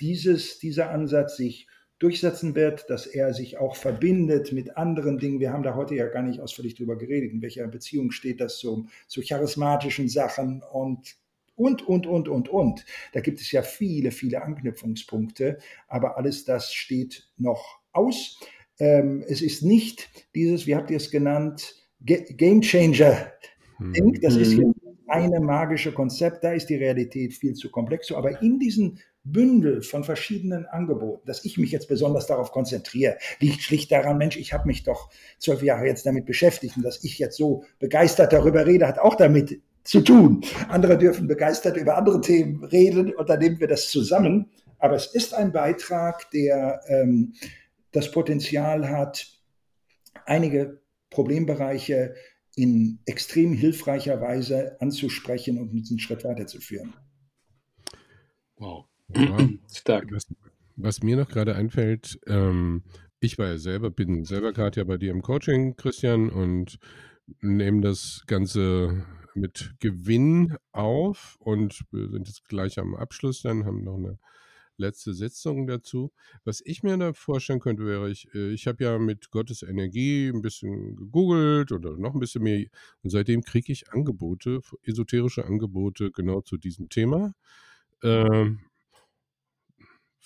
dieses, dieser Ansatz sich durchsetzen wird, dass er sich auch verbindet mit anderen Dingen. Wir haben da heute ja gar nicht ausführlich drüber geredet, in welcher Beziehung steht das zu, zu charismatischen Sachen und und, und, und, und, und. Da gibt es ja viele, viele Anknüpfungspunkte, aber alles das steht noch aus. Ähm, es ist nicht dieses, wie habt ihr es genannt, Game Changer. Ding. Das ist hier eine magische Konzept, da ist die Realität viel zu komplex. Aber in diesem Bündel von verschiedenen Angeboten, dass ich mich jetzt besonders darauf konzentriere, liegt schlicht daran, Mensch, ich habe mich doch zwölf Jahre jetzt damit beschäftigt und dass ich jetzt so begeistert darüber rede, hat auch damit zu tun. Andere dürfen begeistert über andere Themen reden und dann nehmen wir das zusammen. Aber es ist ein Beitrag, der ähm, das Potenzial hat, einige Problembereiche in extrem hilfreicher Weise anzusprechen und uns einen Schritt weiterzuführen. Wow. Ja, <clears throat> Stark. Was, was, mir noch gerade einfällt, ähm, ich war ja selber, bin selber gerade ja bei dir im Coaching, Christian, und nehme das Ganze mit Gewinn auf und wir sind jetzt gleich am Abschluss, dann haben noch eine letzte Sitzung dazu. Was ich mir da vorstellen könnte, wäre, ich, äh, ich habe ja mit Gottes Energie ein bisschen gegoogelt oder noch ein bisschen mehr und seitdem kriege ich Angebote, esoterische Angebote genau zu diesem Thema. Ähm,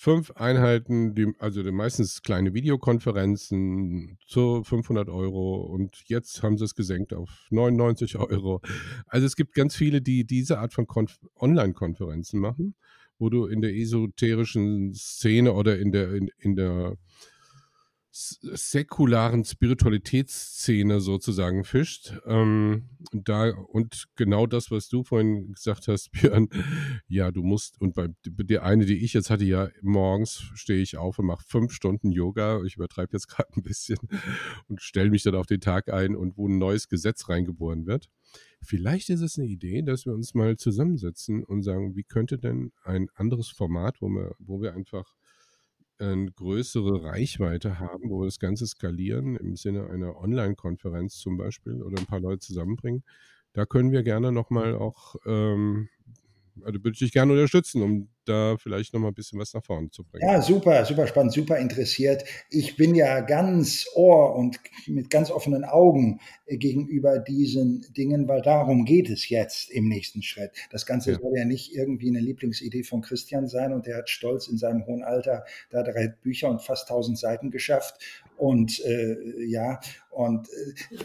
fünf Einheiten, die, also meistens kleine Videokonferenzen zu 500 Euro und jetzt haben sie es gesenkt auf 99 Euro. Also es gibt ganz viele, die diese Art von Online-Konferenzen machen, wo du in der esoterischen Szene oder in der, in, in der säkularen Spiritualitätsszene sozusagen fischt. Ähm, da, und genau das, was du vorhin gesagt hast, <laughs> Björn, ja, du musst, und bei der eine, die ich jetzt hatte, ja, morgens stehe ich auf und mache fünf Stunden Yoga. Ich übertreibe jetzt <laughs> gerade ein bisschen und stelle mich dann auf den Tag ein und wo ein neues Gesetz reingeboren wird. Vielleicht ist es eine Idee, dass wir uns mal zusammensetzen und sagen, wie könnte denn ein anderes Format, wo wir, wo wir einfach eine größere Reichweite haben, wo wir das Ganze skalieren, im Sinne einer Online-Konferenz zum Beispiel oder ein paar Leute zusammenbringen, da können wir gerne nochmal auch ähm, also würde ich dich gerne unterstützen, um da vielleicht noch mal ein bisschen was nach vorne zu bringen. Ja, super, super spannend, super interessiert. Ich bin ja ganz Ohr und mit ganz offenen Augen äh, gegenüber diesen Dingen, weil darum geht es jetzt im nächsten Schritt. Das Ganze ja. soll ja nicht irgendwie eine Lieblingsidee von Christian sein und der hat stolz in seinem hohen Alter da drei Bücher und fast tausend Seiten geschafft und äh, ja, und äh,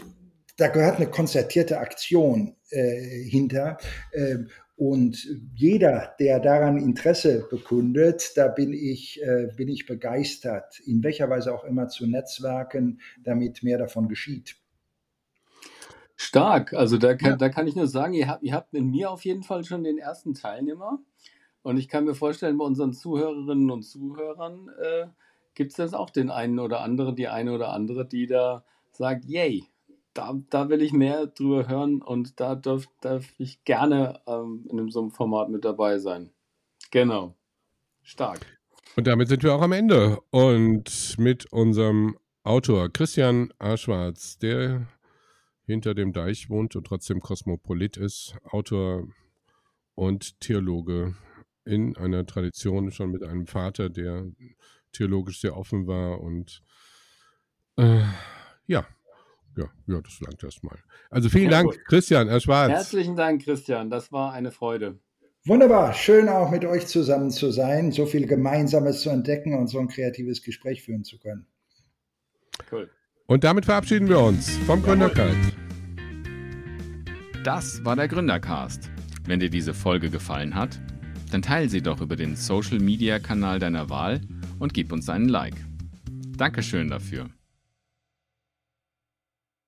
da gehört eine konzertierte Aktion äh, hinter. Äh, und jeder, der daran Interesse bekundet, da bin ich, äh, bin ich begeistert, in welcher Weise auch immer zu netzwerken, damit mehr davon geschieht. Stark, also da kann, ja. da kann ich nur sagen, ihr habt, ihr habt in mir auf jeden Fall schon den ersten Teilnehmer. Und ich kann mir vorstellen, bei unseren Zuhörerinnen und Zuhörern äh, gibt es jetzt auch den einen oder anderen, die eine oder andere, die da sagt, yay, da, da will ich mehr drüber hören und da darf, darf ich gerne ähm, in so einem Format mit dabei sein. Genau. Stark. Und damit sind wir auch am Ende. Und mit unserem Autor Christian A. Schwarz, der hinter dem Deich wohnt und trotzdem Kosmopolit ist, Autor und Theologe in einer Tradition schon mit einem Vater, der theologisch sehr offen war und äh, ja, ja, ja, das langt erstmal. Also vielen ja, Dank, gut. Christian, Herr Schwarz. Herzlichen Dank, Christian. Das war eine Freude. Wunderbar, schön auch mit euch zusammen zu sein, so viel Gemeinsames zu entdecken und so ein kreatives Gespräch führen zu können. Cool. Und damit verabschieden wir uns vom Gründercast. Das war der Gründercast. Wenn dir diese Folge gefallen hat, dann teile sie doch über den Social Media Kanal deiner Wahl und gib uns einen Like. Dankeschön dafür.